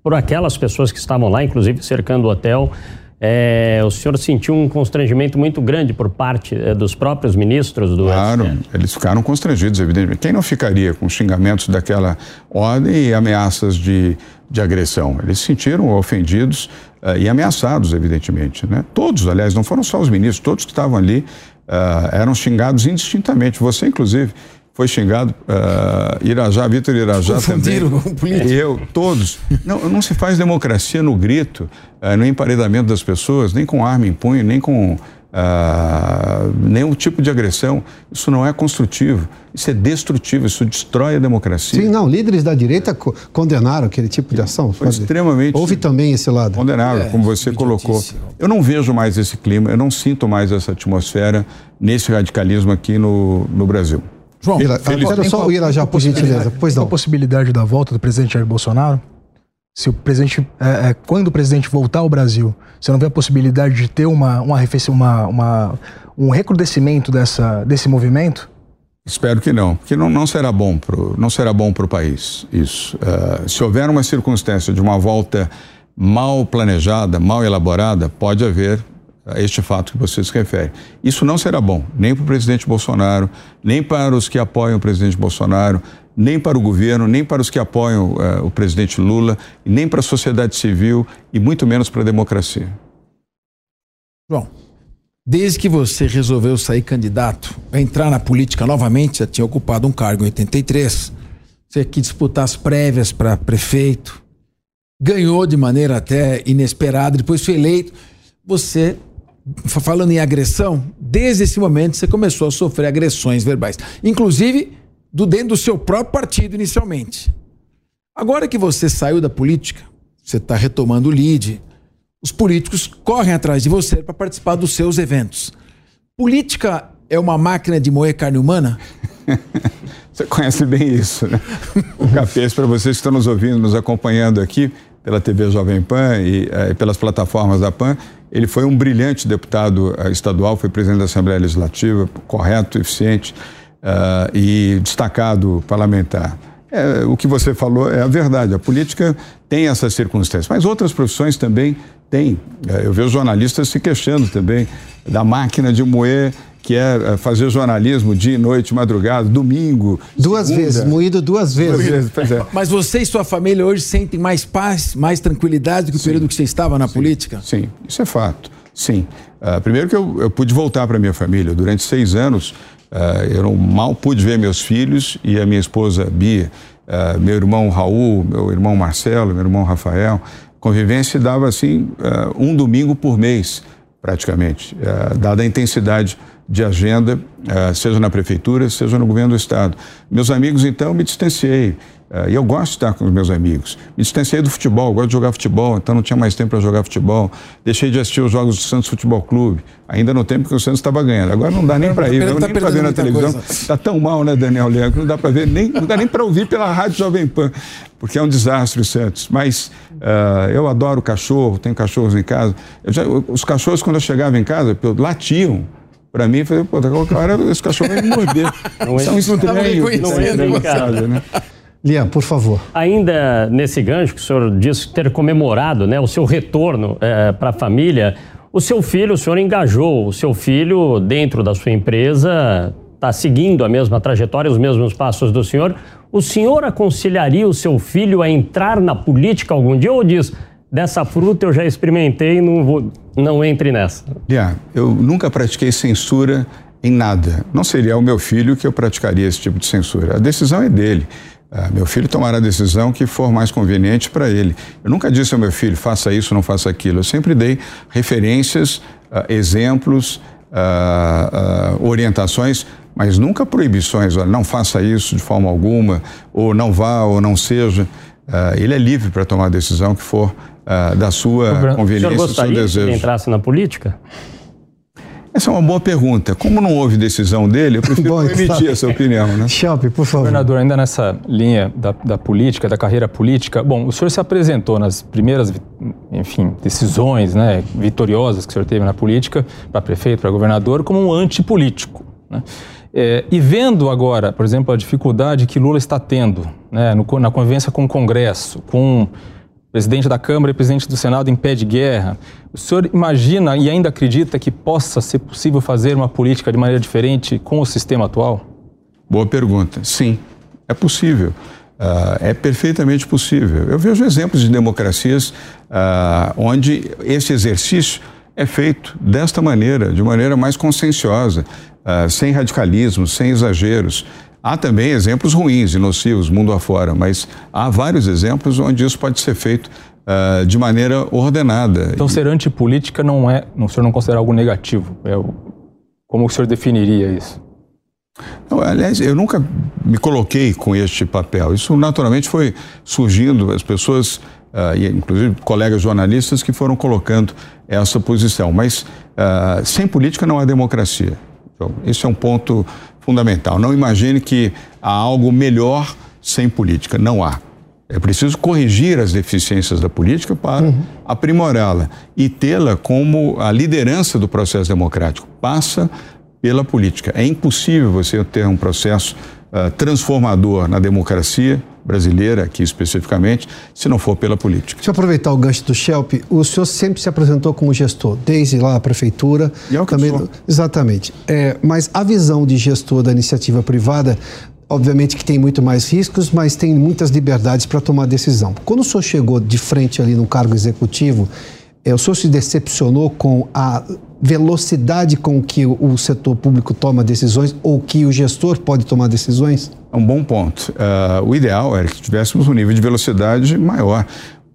[SPEAKER 7] por aquelas pessoas que estavam lá, inclusive cercando o hotel? É, o senhor sentiu um constrangimento muito grande por parte é, dos próprios ministros do
[SPEAKER 4] Claro, STF? eles ficaram constrangidos, evidentemente. Quem não ficaria com xingamentos daquela ordem e ameaças de, de agressão? Eles se sentiram ofendidos uh, e ameaçados, evidentemente. Né? Todos, aliás, não foram só os ministros, todos que estavam ali uh, eram xingados indistintamente. Você, inclusive, foi xingado, uh, Irajá, Vitor Irajá Confundiram também. Eu, todos. Não, não se faz democracia no grito, uh, no emparedamento das pessoas, nem com arma em punho, nem com uh, nenhum tipo de agressão. Isso não é construtivo, isso é destrutivo, isso destrói a democracia.
[SPEAKER 3] Sim, não, líderes da direita co condenaram aquele tipo de ação.
[SPEAKER 4] Foi extremamente.
[SPEAKER 3] Houve também esse lado.
[SPEAKER 4] Condenável, é, como você colocou. Eu não vejo mais esse clima, eu não sinto mais essa atmosfera nesse radicalismo aqui no, no Brasil.
[SPEAKER 3] João, Ira, quero só o Irajá, por gentileza. Pois não.
[SPEAKER 2] a possibilidade da volta do presidente Jair Bolsonaro? Se o presidente, é, é, quando o presidente voltar ao Brasil, você não vê a possibilidade de ter uma, uma, uma, uma um recrudescimento dessa, desse movimento?
[SPEAKER 4] Espero que não, porque não, não será bom pro, não será bom para o país isso. Uh, se houver uma circunstância de uma volta mal planejada, mal elaborada, pode haver a este fato que você se refere. Isso não será bom, nem para o presidente Bolsonaro, nem para os que apoiam o presidente Bolsonaro, nem para o governo, nem para os que apoiam uh, o presidente Lula, nem para a sociedade civil e muito menos para a democracia.
[SPEAKER 6] João, desde que você resolveu sair candidato, entrar na política novamente, já tinha ocupado um cargo em 83, você quis disputar as prévias para prefeito, ganhou de maneira até inesperada, depois foi eleito. Você falando em agressão, desde esse momento você começou a sofrer agressões verbais, inclusive do dentro do seu próprio partido inicialmente. Agora que você saiu da política, você está retomando o lead, os políticos correm atrás de você para participar dos seus eventos. Política é uma máquina de moer carne humana?
[SPEAKER 4] você conhece bem isso, né? O Cafés, para vocês que estão nos ouvindo, nos acompanhando aqui pela TV Jovem Pan e, eh, e pelas plataformas da Pan, ele foi um brilhante deputado uh, estadual, foi presidente da Assembleia Legislativa, correto, eficiente uh, e destacado parlamentar. É, o que você falou é a verdade. A política tem essas circunstâncias, mas outras profissões também têm. É, eu vejo jornalistas se queixando também da máquina de moer que é, é fazer jornalismo dia e noite, madrugada, domingo.
[SPEAKER 3] Duas segunda. vezes, moído duas vezes. Duas vezes
[SPEAKER 6] pois é. Mas você e sua família hoje sentem mais paz, mais tranquilidade do que o Sim. período que você estava na
[SPEAKER 4] Sim.
[SPEAKER 6] política?
[SPEAKER 4] Sim, isso é fato. Sim. Uh, primeiro que eu, eu, pude voltar para minha família. Durante seis anos, uh, eu não, mal pude ver meus filhos e a minha esposa Bia, uh, meu irmão Raul, meu irmão Marcelo, meu irmão Rafael. Convivência dava assim um domingo por mês, praticamente, dada a intensidade de agenda, uh, seja na prefeitura, seja no governo do estado. Meus amigos, então, me distanciei. Uh, e eu gosto de estar com os meus amigos. Me distanciei do futebol, gosto de jogar futebol, então não tinha mais tempo para jogar futebol. Deixei de assistir os jogos do Santos Futebol Clube, ainda no tempo que o Santos estava ganhando. Agora não dá nem para ir, não, tá nem para ver na televisão. Está tão mal, né, Daniel Leão, que não dá para ver, nem, não dá nem para ouvir pela Rádio Jovem Pan, porque é um desastre o Santos. Mas uh, eu adoro cachorro, tenho cachorros em casa. Já, os cachorros, quando eu chegava em casa, latiam. Para mim, falei, pô, qualquer hora esse cachorro vai me morder. Não é, São estranhos. Não é,
[SPEAKER 7] não é,
[SPEAKER 4] casa, né?
[SPEAKER 3] Liam, por favor.
[SPEAKER 7] Ainda nesse gancho que o senhor disse ter comemorado né, o seu retorno é, para a família, o seu filho, o senhor engajou o seu filho dentro da sua empresa, está seguindo a mesma trajetória, os mesmos passos do senhor. O senhor aconselharia o seu filho a entrar na política algum dia ou diz, dessa fruta eu já experimentei, não, vou, não entre nessa?
[SPEAKER 4] Yeah, eu nunca pratiquei censura em nada. Não seria o meu filho que eu praticaria esse tipo de censura. A decisão é dele. Uh, meu filho tomará a decisão que for mais conveniente para ele. Eu nunca disse ao meu filho, faça isso, não faça aquilo. Eu sempre dei referências, uh, exemplos, uh, orientações, mas nunca proibições. Olha, não faça isso de forma alguma, ou não vá, ou não seja. ele é livre para tomar a decisão que for da sua conveniência,
[SPEAKER 7] do seu desejo. Que ele entrasse na política?
[SPEAKER 4] Essa é uma boa pergunta. Como não houve decisão dele, eu prefiro Bom, emitir essa opinião. Né?
[SPEAKER 5] Chalpe, por favor. Governador, ainda nessa linha da, da, política, da carreira política, bom, o senhor se apresentou nas primeiras, enfim, decisões né, vitoriosas que o senhor teve na política, para prefeito, para governador, como um antipolítico. Né? É, e vendo agora, por exemplo, a dificuldade que Lula está tendo né, no, na convivência com o Congresso, com presidente da Câmara e presidente do Senado em pé de guerra. O senhor imagina e ainda acredita que possa ser possível fazer uma política de maneira diferente com o sistema atual?
[SPEAKER 4] Boa pergunta. Sim, é possível. Uh, é perfeitamente possível. Eu vejo exemplos de democracias uh, onde esse exercício é feito desta maneira, de maneira mais conscienciosa, uh, sem radicalismo, sem exageros. Há também exemplos ruins e nocivos mundo afora, mas há vários exemplos onde isso pode ser feito uh, de maneira ordenada.
[SPEAKER 5] Então, ser antipolítica não é, o senhor não considera algo negativo? É o, como o senhor definiria isso?
[SPEAKER 4] Não, aliás, eu nunca me coloquei com este papel. Isso naturalmente foi surgindo, as pessoas, uh, inclusive colegas jornalistas, que foram colocando essa posição. Mas uh, sem política não há democracia. Então, esse é um ponto fundamental. Não imagine que há algo melhor sem política. Não há. É preciso corrigir as deficiências da política para uhum. aprimorá-la e tê-la como a liderança do processo democrático. Passa pela política. É impossível você ter um processo uh, transformador na democracia brasileira, aqui especificamente, se não for pela política.
[SPEAKER 3] Deixa eu aproveitar o gancho do Shelp. O senhor sempre se apresentou como gestor, desde lá a prefeitura.
[SPEAKER 4] E é o que também, sou.
[SPEAKER 3] Exatamente. É, mas a visão de gestor da iniciativa privada obviamente que tem muito mais riscos, mas tem muitas liberdades para tomar decisão. Quando o senhor chegou de frente ali no cargo executivo, o senhor se decepcionou com a velocidade com que o setor público toma decisões ou que o gestor pode tomar decisões?
[SPEAKER 4] É um bom ponto. Uh, o ideal era que tivéssemos um nível de velocidade maior.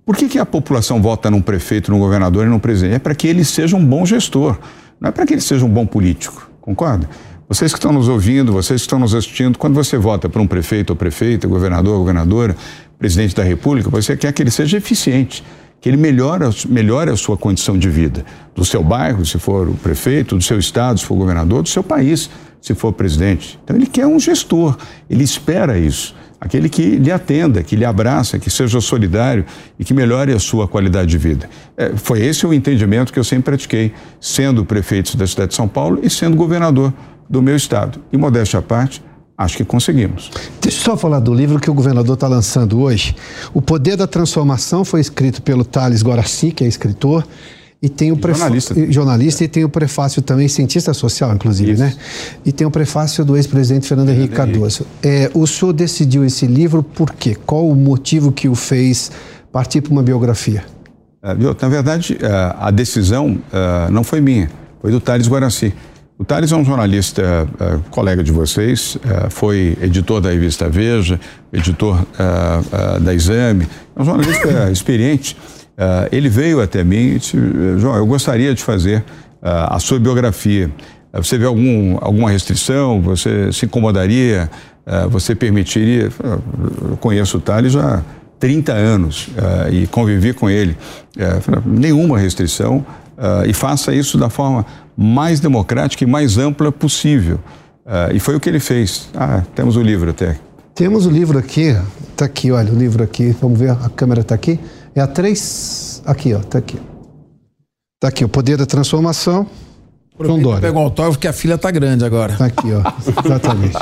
[SPEAKER 4] Por que, que a população vota num prefeito, num governador e num presidente? É para que ele seja um bom gestor, não é para que ele seja um bom político, concorda? Vocês que estão nos ouvindo, vocês que estão nos assistindo, quando você vota para um prefeito ou prefeita, governador ou governadora, presidente da República, você quer que ele seja eficiente que ele melhore, melhore a sua condição de vida, do seu bairro, se for o prefeito, do seu estado, se for governador, do seu país, se for presidente. Então ele quer um gestor, ele espera isso, aquele que lhe atenda, que lhe abraça, que seja solidário e que melhore a sua qualidade de vida. É, foi esse o entendimento que eu sempre pratiquei, sendo prefeito da cidade de São Paulo e sendo governador do meu estado. E modéstia à parte, Acho que conseguimos.
[SPEAKER 3] Deixa eu só falar do livro que o governador está lançando hoje. O Poder da Transformação foi escrito pelo Thales Guaraci, que é escritor, e tem o prefácio. Jornalista. Jornalista, é. e tem o prefácio também, cientista social, inclusive, Isso. né? E tem o prefácio do ex-presidente Fernando Henrique Cardoso. É, o senhor decidiu esse livro por quê? Qual o motivo que o fez partir para uma biografia?
[SPEAKER 4] É, na verdade, é, a decisão é, não foi minha, foi do Thales Guaraci. O Thales é um jornalista, uh, colega de vocês, uh, foi editor da Revista Veja, editor uh, da Exame, é um jornalista experiente. ele veio até mim e disse, João, eu gostaria de fazer a sua biografia. você vê algum, alguma restrição? Você se incomodaria? você permitiria? Eu conheço o Thales há 30 anos e convivi com ele. nenhuma restrição. E faça isso da forma mais democrática e mais ampla possível. Uh, e foi o que ele fez. Ah, temos o livro até.
[SPEAKER 3] Temos o livro aqui, está aqui, olha, o livro aqui, vamos ver, a câmera está aqui. É a três, aqui, ó, está aqui. Está aqui, o poder da transformação.
[SPEAKER 6] João Dória. Pega o autógrafo que a filha está grande agora.
[SPEAKER 3] Está aqui, ó, exatamente.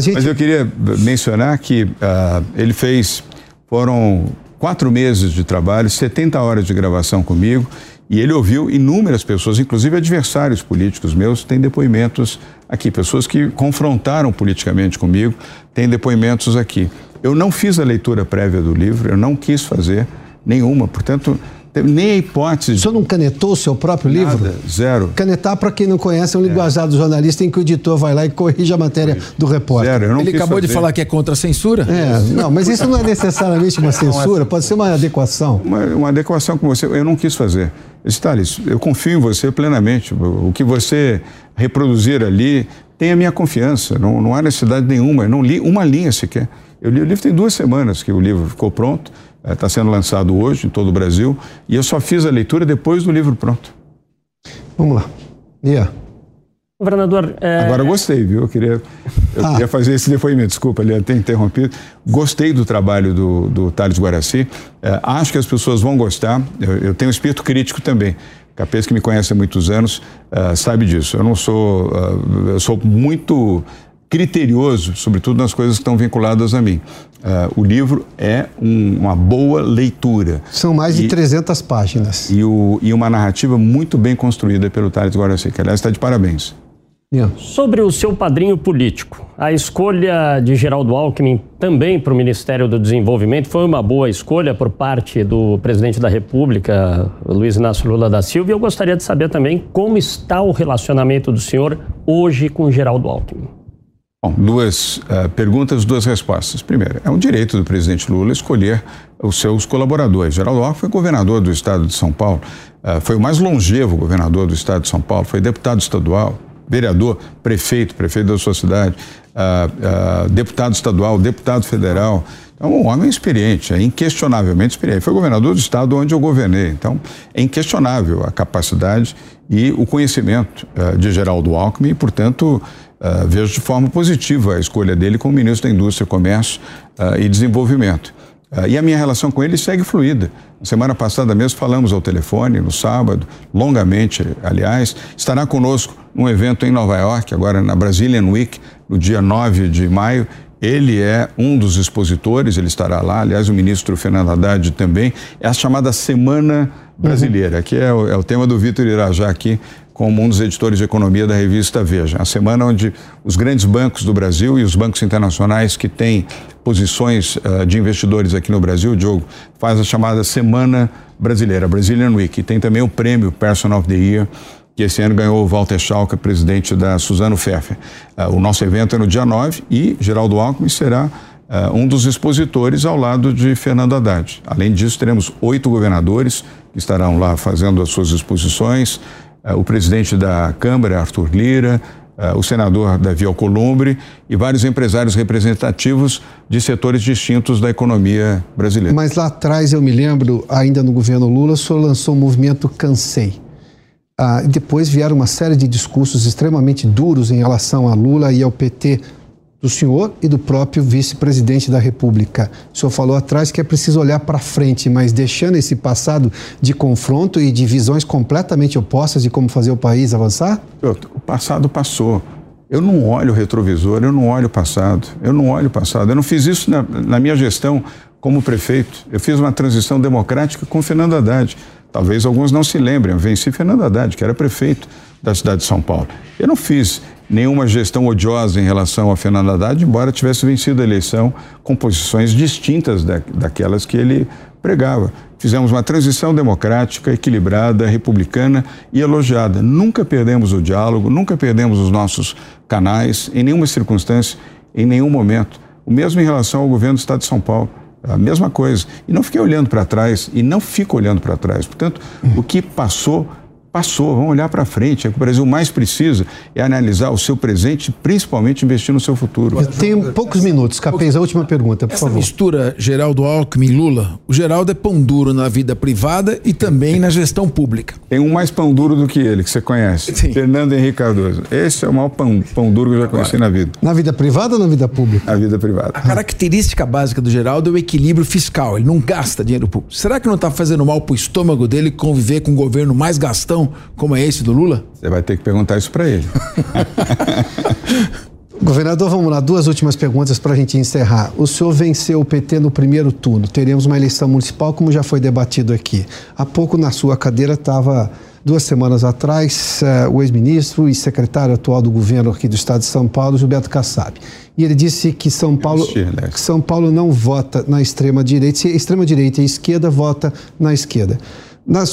[SPEAKER 4] Gente... Mas eu queria mencionar que uh, ele fez, foram quatro meses de trabalho, 70 horas de gravação comigo, e ele ouviu inúmeras pessoas, inclusive adversários políticos meus, têm depoimentos aqui, pessoas que confrontaram politicamente comigo, têm depoimentos aqui. Eu não fiz a leitura prévia do livro, eu não quis fazer nenhuma, portanto, nem a hipótese. O
[SPEAKER 3] senhor não canetou o seu próprio
[SPEAKER 4] Nada,
[SPEAKER 3] livro?
[SPEAKER 4] Zero.
[SPEAKER 3] Canetar, para quem não conhece, é um é. linguajar do jornalista em que o editor vai lá e corrige a matéria do repórter.
[SPEAKER 6] Zero, Ele acabou fazer. de falar que é contra a censura?
[SPEAKER 3] É, não, mas isso não é necessariamente uma censura, pode ser uma adequação.
[SPEAKER 4] Uma, uma adequação com você, eu não quis fazer. Thales, eu confio em você plenamente. O que você reproduzir ali tem a minha confiança, não, não há necessidade nenhuma. Eu não li uma linha sequer. Eu li o livro tem duas semanas que o livro ficou pronto está é, sendo lançado hoje em todo o Brasil, e eu só fiz a leitura depois do livro pronto.
[SPEAKER 3] Vamos lá. Yeah.
[SPEAKER 7] Governador.
[SPEAKER 4] É... Agora gostei, viu? Eu queria, eu ah. queria fazer esse depoimento, desculpa, ele ter interrompido. Gostei do trabalho do, do Thales Guaraci. É, acho que as pessoas vão gostar. Eu, eu tenho um espírito crítico também. Capês que me conhece há muitos anos uh, sabe disso. Eu não sou. Uh, eu sou muito criterioso, sobretudo nas coisas que estão vinculadas a mim. Uh, o livro é um, uma boa leitura.
[SPEAKER 3] São mais e, de 300 páginas.
[SPEAKER 4] E, o, e, uma narrativa muito bem construída pelo Thales Guaraci, que aliás está de parabéns.
[SPEAKER 7] Yeah. Sobre o seu padrinho político, a escolha de Geraldo Alckmin também para o Ministério do Desenvolvimento foi uma boa escolha por parte do presidente da República, Luiz Inácio Lula da Silva. E eu gostaria de saber também como está o relacionamento do senhor hoje com Geraldo Alckmin.
[SPEAKER 4] Bom, duas uh, perguntas, duas respostas. Primeiro, é um direito do presidente Lula escolher os seus colaboradores. Geraldo Alckmin foi governador do estado de São Paulo, uh, foi o mais longevo governador do estado de São Paulo, foi deputado estadual, vereador, prefeito, prefeito da sua cidade, uh, deputado estadual, deputado federal. Então, um homem experiente, é inquestionavelmente experiente. Foi governador do estado onde eu governei. Então, é inquestionável a capacidade e o conhecimento de Geraldo Alckmin e, portanto, Uh, vejo de forma positiva a escolha dele como ministro da Indústria, Comércio uh, e Desenvolvimento. Uh, e a minha relação com ele segue fluida. Na semana passada mesmo falamos ao telefone, no sábado, longamente, aliás. Estará conosco num evento em Nova York, agora na Brazilian Week, no dia 9 de maio. Ele é um dos expositores, ele estará lá. Aliás, o ministro Fernando Haddad também. É a chamada Semana Brasileira, uhum. que é o, é o tema do Vitor Irajá aqui como um dos editores de economia da revista Veja. A semana onde os grandes bancos do Brasil e os bancos internacionais que têm posições uh, de investidores aqui no Brasil, o Diogo, faz a chamada Semana Brasileira, Brazilian Week. E tem também o prêmio Person of the Year, que esse ano ganhou o Walter Schalke, presidente da Suzano Pfeffer. Uh, o nosso evento é no dia 9 e Geraldo Alckmin será uh, um dos expositores ao lado de Fernando Haddad. Além disso, teremos oito governadores que estarão lá fazendo as suas exposições, o presidente da Câmara, Arthur Lira, é, o senador Davi Alcolumbre e vários empresários representativos de setores distintos da economia brasileira.
[SPEAKER 3] Mas lá atrás, eu me lembro, ainda no governo Lula, o senhor lançou o movimento Cansei. Ah, depois vieram uma série de discursos extremamente duros em relação a Lula e ao PT do senhor e do próprio vice-presidente da República. O senhor falou atrás que é preciso olhar para frente, mas deixando esse passado de confronto e de visões completamente opostas de como fazer o país avançar?
[SPEAKER 4] O passado passou. Eu não olho o retrovisor, eu não olho o passado, eu não olho o passado. Eu não fiz isso na, na minha gestão como prefeito. Eu fiz uma transição democrática com Fernando Haddad. Talvez alguns não se lembrem, eu venci Fernando Haddad, que era prefeito da cidade de São Paulo. Eu não fiz nenhuma gestão odiosa em relação a Fernando Haddad, embora tivesse vencido a eleição com posições distintas da, daquelas que ele pregava. Fizemos uma transição democrática, equilibrada, republicana e elogiada. Nunca perdemos o diálogo, nunca perdemos os nossos canais, em nenhuma circunstância, em nenhum momento. O mesmo em relação ao governo do Estado de São Paulo. A mesma coisa. E não fiquei olhando para trás, e não fico olhando para trás. Portanto, o que passou passou, vamos olhar para frente. É o que o Brasil mais precisa é analisar o seu presente e principalmente investir no seu futuro.
[SPEAKER 3] Eu tenho poucos minutos. Capês, a última pergunta, por
[SPEAKER 6] Essa
[SPEAKER 3] favor.
[SPEAKER 6] mistura Geraldo Alckmin Lula, o Geraldo é pão duro na vida privada e também na gestão pública.
[SPEAKER 4] Tem um mais pão duro do que ele, que você conhece. Sim. Fernando Henrique Cardoso. Esse é o maior pão, pão duro que eu já conheci na vida.
[SPEAKER 3] Na vida privada ou na vida pública?
[SPEAKER 4] Na vida privada.
[SPEAKER 6] A característica básica do Geraldo é o equilíbrio fiscal. Ele não gasta dinheiro público. Será que não está fazendo mal para o estômago dele conviver com um governo mais gastão como é esse do Lula?
[SPEAKER 4] Você vai ter que perguntar isso para ele.
[SPEAKER 3] Governador, vamos lá, duas últimas perguntas para a gente encerrar. O senhor venceu o PT no primeiro turno, teremos uma eleição municipal, como já foi debatido aqui. Há pouco na sua cadeira estava, duas semanas atrás, uh, o ex-ministro e secretário atual do governo aqui do estado de São Paulo, Gilberto Kassab. E ele disse que São Paulo, que São Paulo não vota na extrema-direita, se extrema-direita e esquerda vota na esquerda.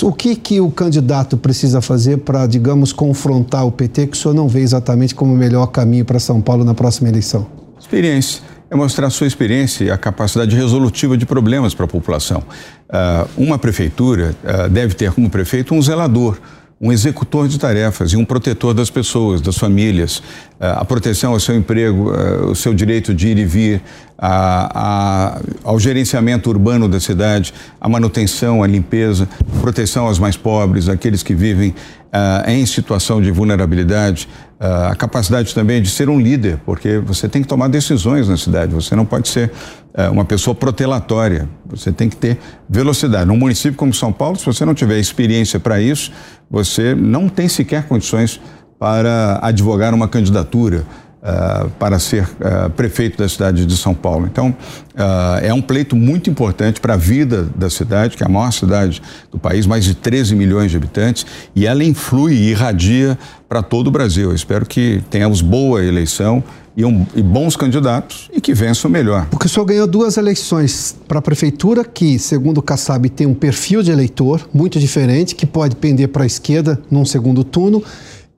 [SPEAKER 3] O que, que o candidato precisa fazer para, digamos, confrontar o PT, que o senhor não vê exatamente como o melhor caminho para São Paulo na próxima eleição?
[SPEAKER 4] Experiência. É mostrar a sua experiência e a capacidade resolutiva de problemas para a população. Uh, uma prefeitura uh, deve ter como prefeito um zelador um executor de tarefas e um protetor das pessoas, das famílias, eh, a proteção ao seu emprego, eh, o seu direito de ir e vir, a, a, ao gerenciamento urbano da cidade, a manutenção, a limpeza, proteção aos mais pobres, aqueles que vivem uh, em situação de vulnerabilidade, a capacidade também de ser um líder, porque você tem que tomar decisões na cidade, você não pode ser uh, uma pessoa protelatória, você tem que ter velocidade. Num município como São Paulo, se você não tiver experiência para isso, você não tem sequer condições para advogar uma candidatura. Uh, para ser uh, prefeito da cidade de São Paulo. Então, uh, é um pleito muito importante para a vida da cidade, que é a maior cidade do país, mais de 13 milhões de habitantes, e ela influi e irradia para todo o Brasil. Eu espero que tenhamos boa eleição e, um, e, bons candidatos e que vençam melhor.
[SPEAKER 3] Porque o senhor ganhou duas eleições para a prefeitura, que, segundo o Kassab, tem um perfil de eleitor muito diferente, que pode pender para a esquerda num segundo turno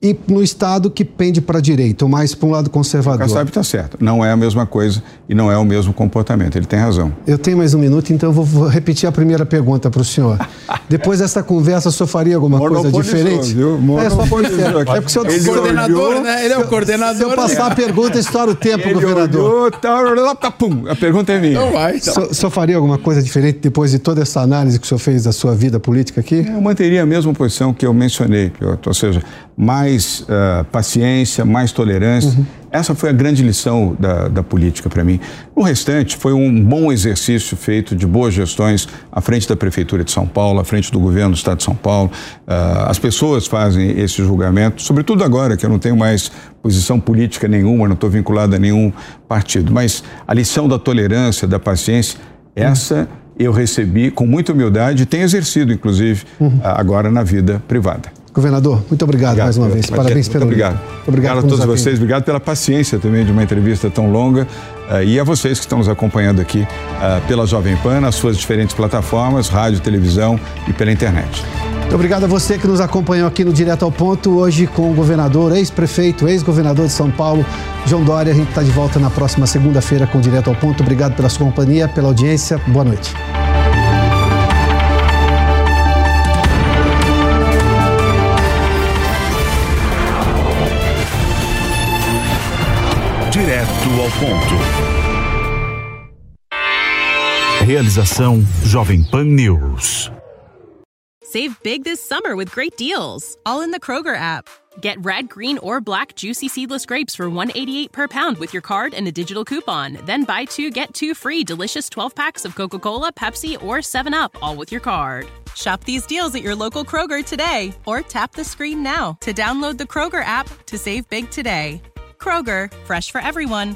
[SPEAKER 3] e no Estado que pende para a direita, ou mais para um lado conservador. O
[SPEAKER 4] Kassab está certo. Não é a mesma coisa e não é o mesmo comportamento. Ele tem razão.
[SPEAKER 3] Eu tenho mais um minuto, então eu vou repetir a primeira pergunta para o senhor. Depois dessa conversa, o senhor faria alguma coisa diferente?
[SPEAKER 4] Viu?
[SPEAKER 3] É, só pode ser. É porque o senhor...
[SPEAKER 6] Ele coordenador, olhou, né? Ele é o coordenador.
[SPEAKER 3] Se eu passar a pergunta, estoura o tempo,
[SPEAKER 4] Ele
[SPEAKER 3] governador.
[SPEAKER 4] Olhou, tá, tá, pum, a pergunta é minha.
[SPEAKER 6] Então vai. Então.
[SPEAKER 3] O senhor faria alguma coisa diferente depois de toda essa análise que o senhor fez da sua vida política aqui?
[SPEAKER 4] Eu manteria a mesma posição que eu mencionei, ou seja, mais uh, paciência, mais tolerância. Uhum. Essa foi a grande lição da, da política para mim. O restante foi um bom exercício feito de boas gestões à frente da Prefeitura de São Paulo, à frente do governo do Estado de São Paulo. Uh, as pessoas fazem esse julgamento, sobretudo agora que eu não tenho mais posição política nenhuma, não estou vinculado a nenhum partido. Mas a lição da tolerância, da paciência, essa eu recebi com muita humildade e tenho exercido, inclusive, uhum. agora na vida privada.
[SPEAKER 3] Governador, muito obrigado, obrigado mais uma vez. Parabéns pelo.
[SPEAKER 4] Muito obrigado. Muito obrigado a todos vocês. Obrigado pela paciência também de uma entrevista tão longa. Uh, e a vocês que estão nos acompanhando aqui uh, pela Jovem Pan, nas suas diferentes plataformas, rádio, televisão e pela internet.
[SPEAKER 3] Muito obrigado a você que nos acompanhou aqui no Direto ao Ponto, hoje com o governador, ex-prefeito, ex-governador de São Paulo, João Dória. A gente está de volta na próxima segunda-feira com o Direto ao Ponto. Obrigado pela sua companhia, pela audiência. Boa noite.
[SPEAKER 8] Ao ponto. Realização Jovem Pan News.
[SPEAKER 9] Save big this summer with great deals, all in the Kroger app. Get red, green, or black juicy seedless grapes for 188 per pound with your card and a digital coupon. Then buy two get two free delicious 12 packs of Coca-Cola, Pepsi, or 7 Up, all with your card. Shop these deals at your local Kroger today or tap the screen now to download the Kroger app to save big today. Kroger, fresh for everyone.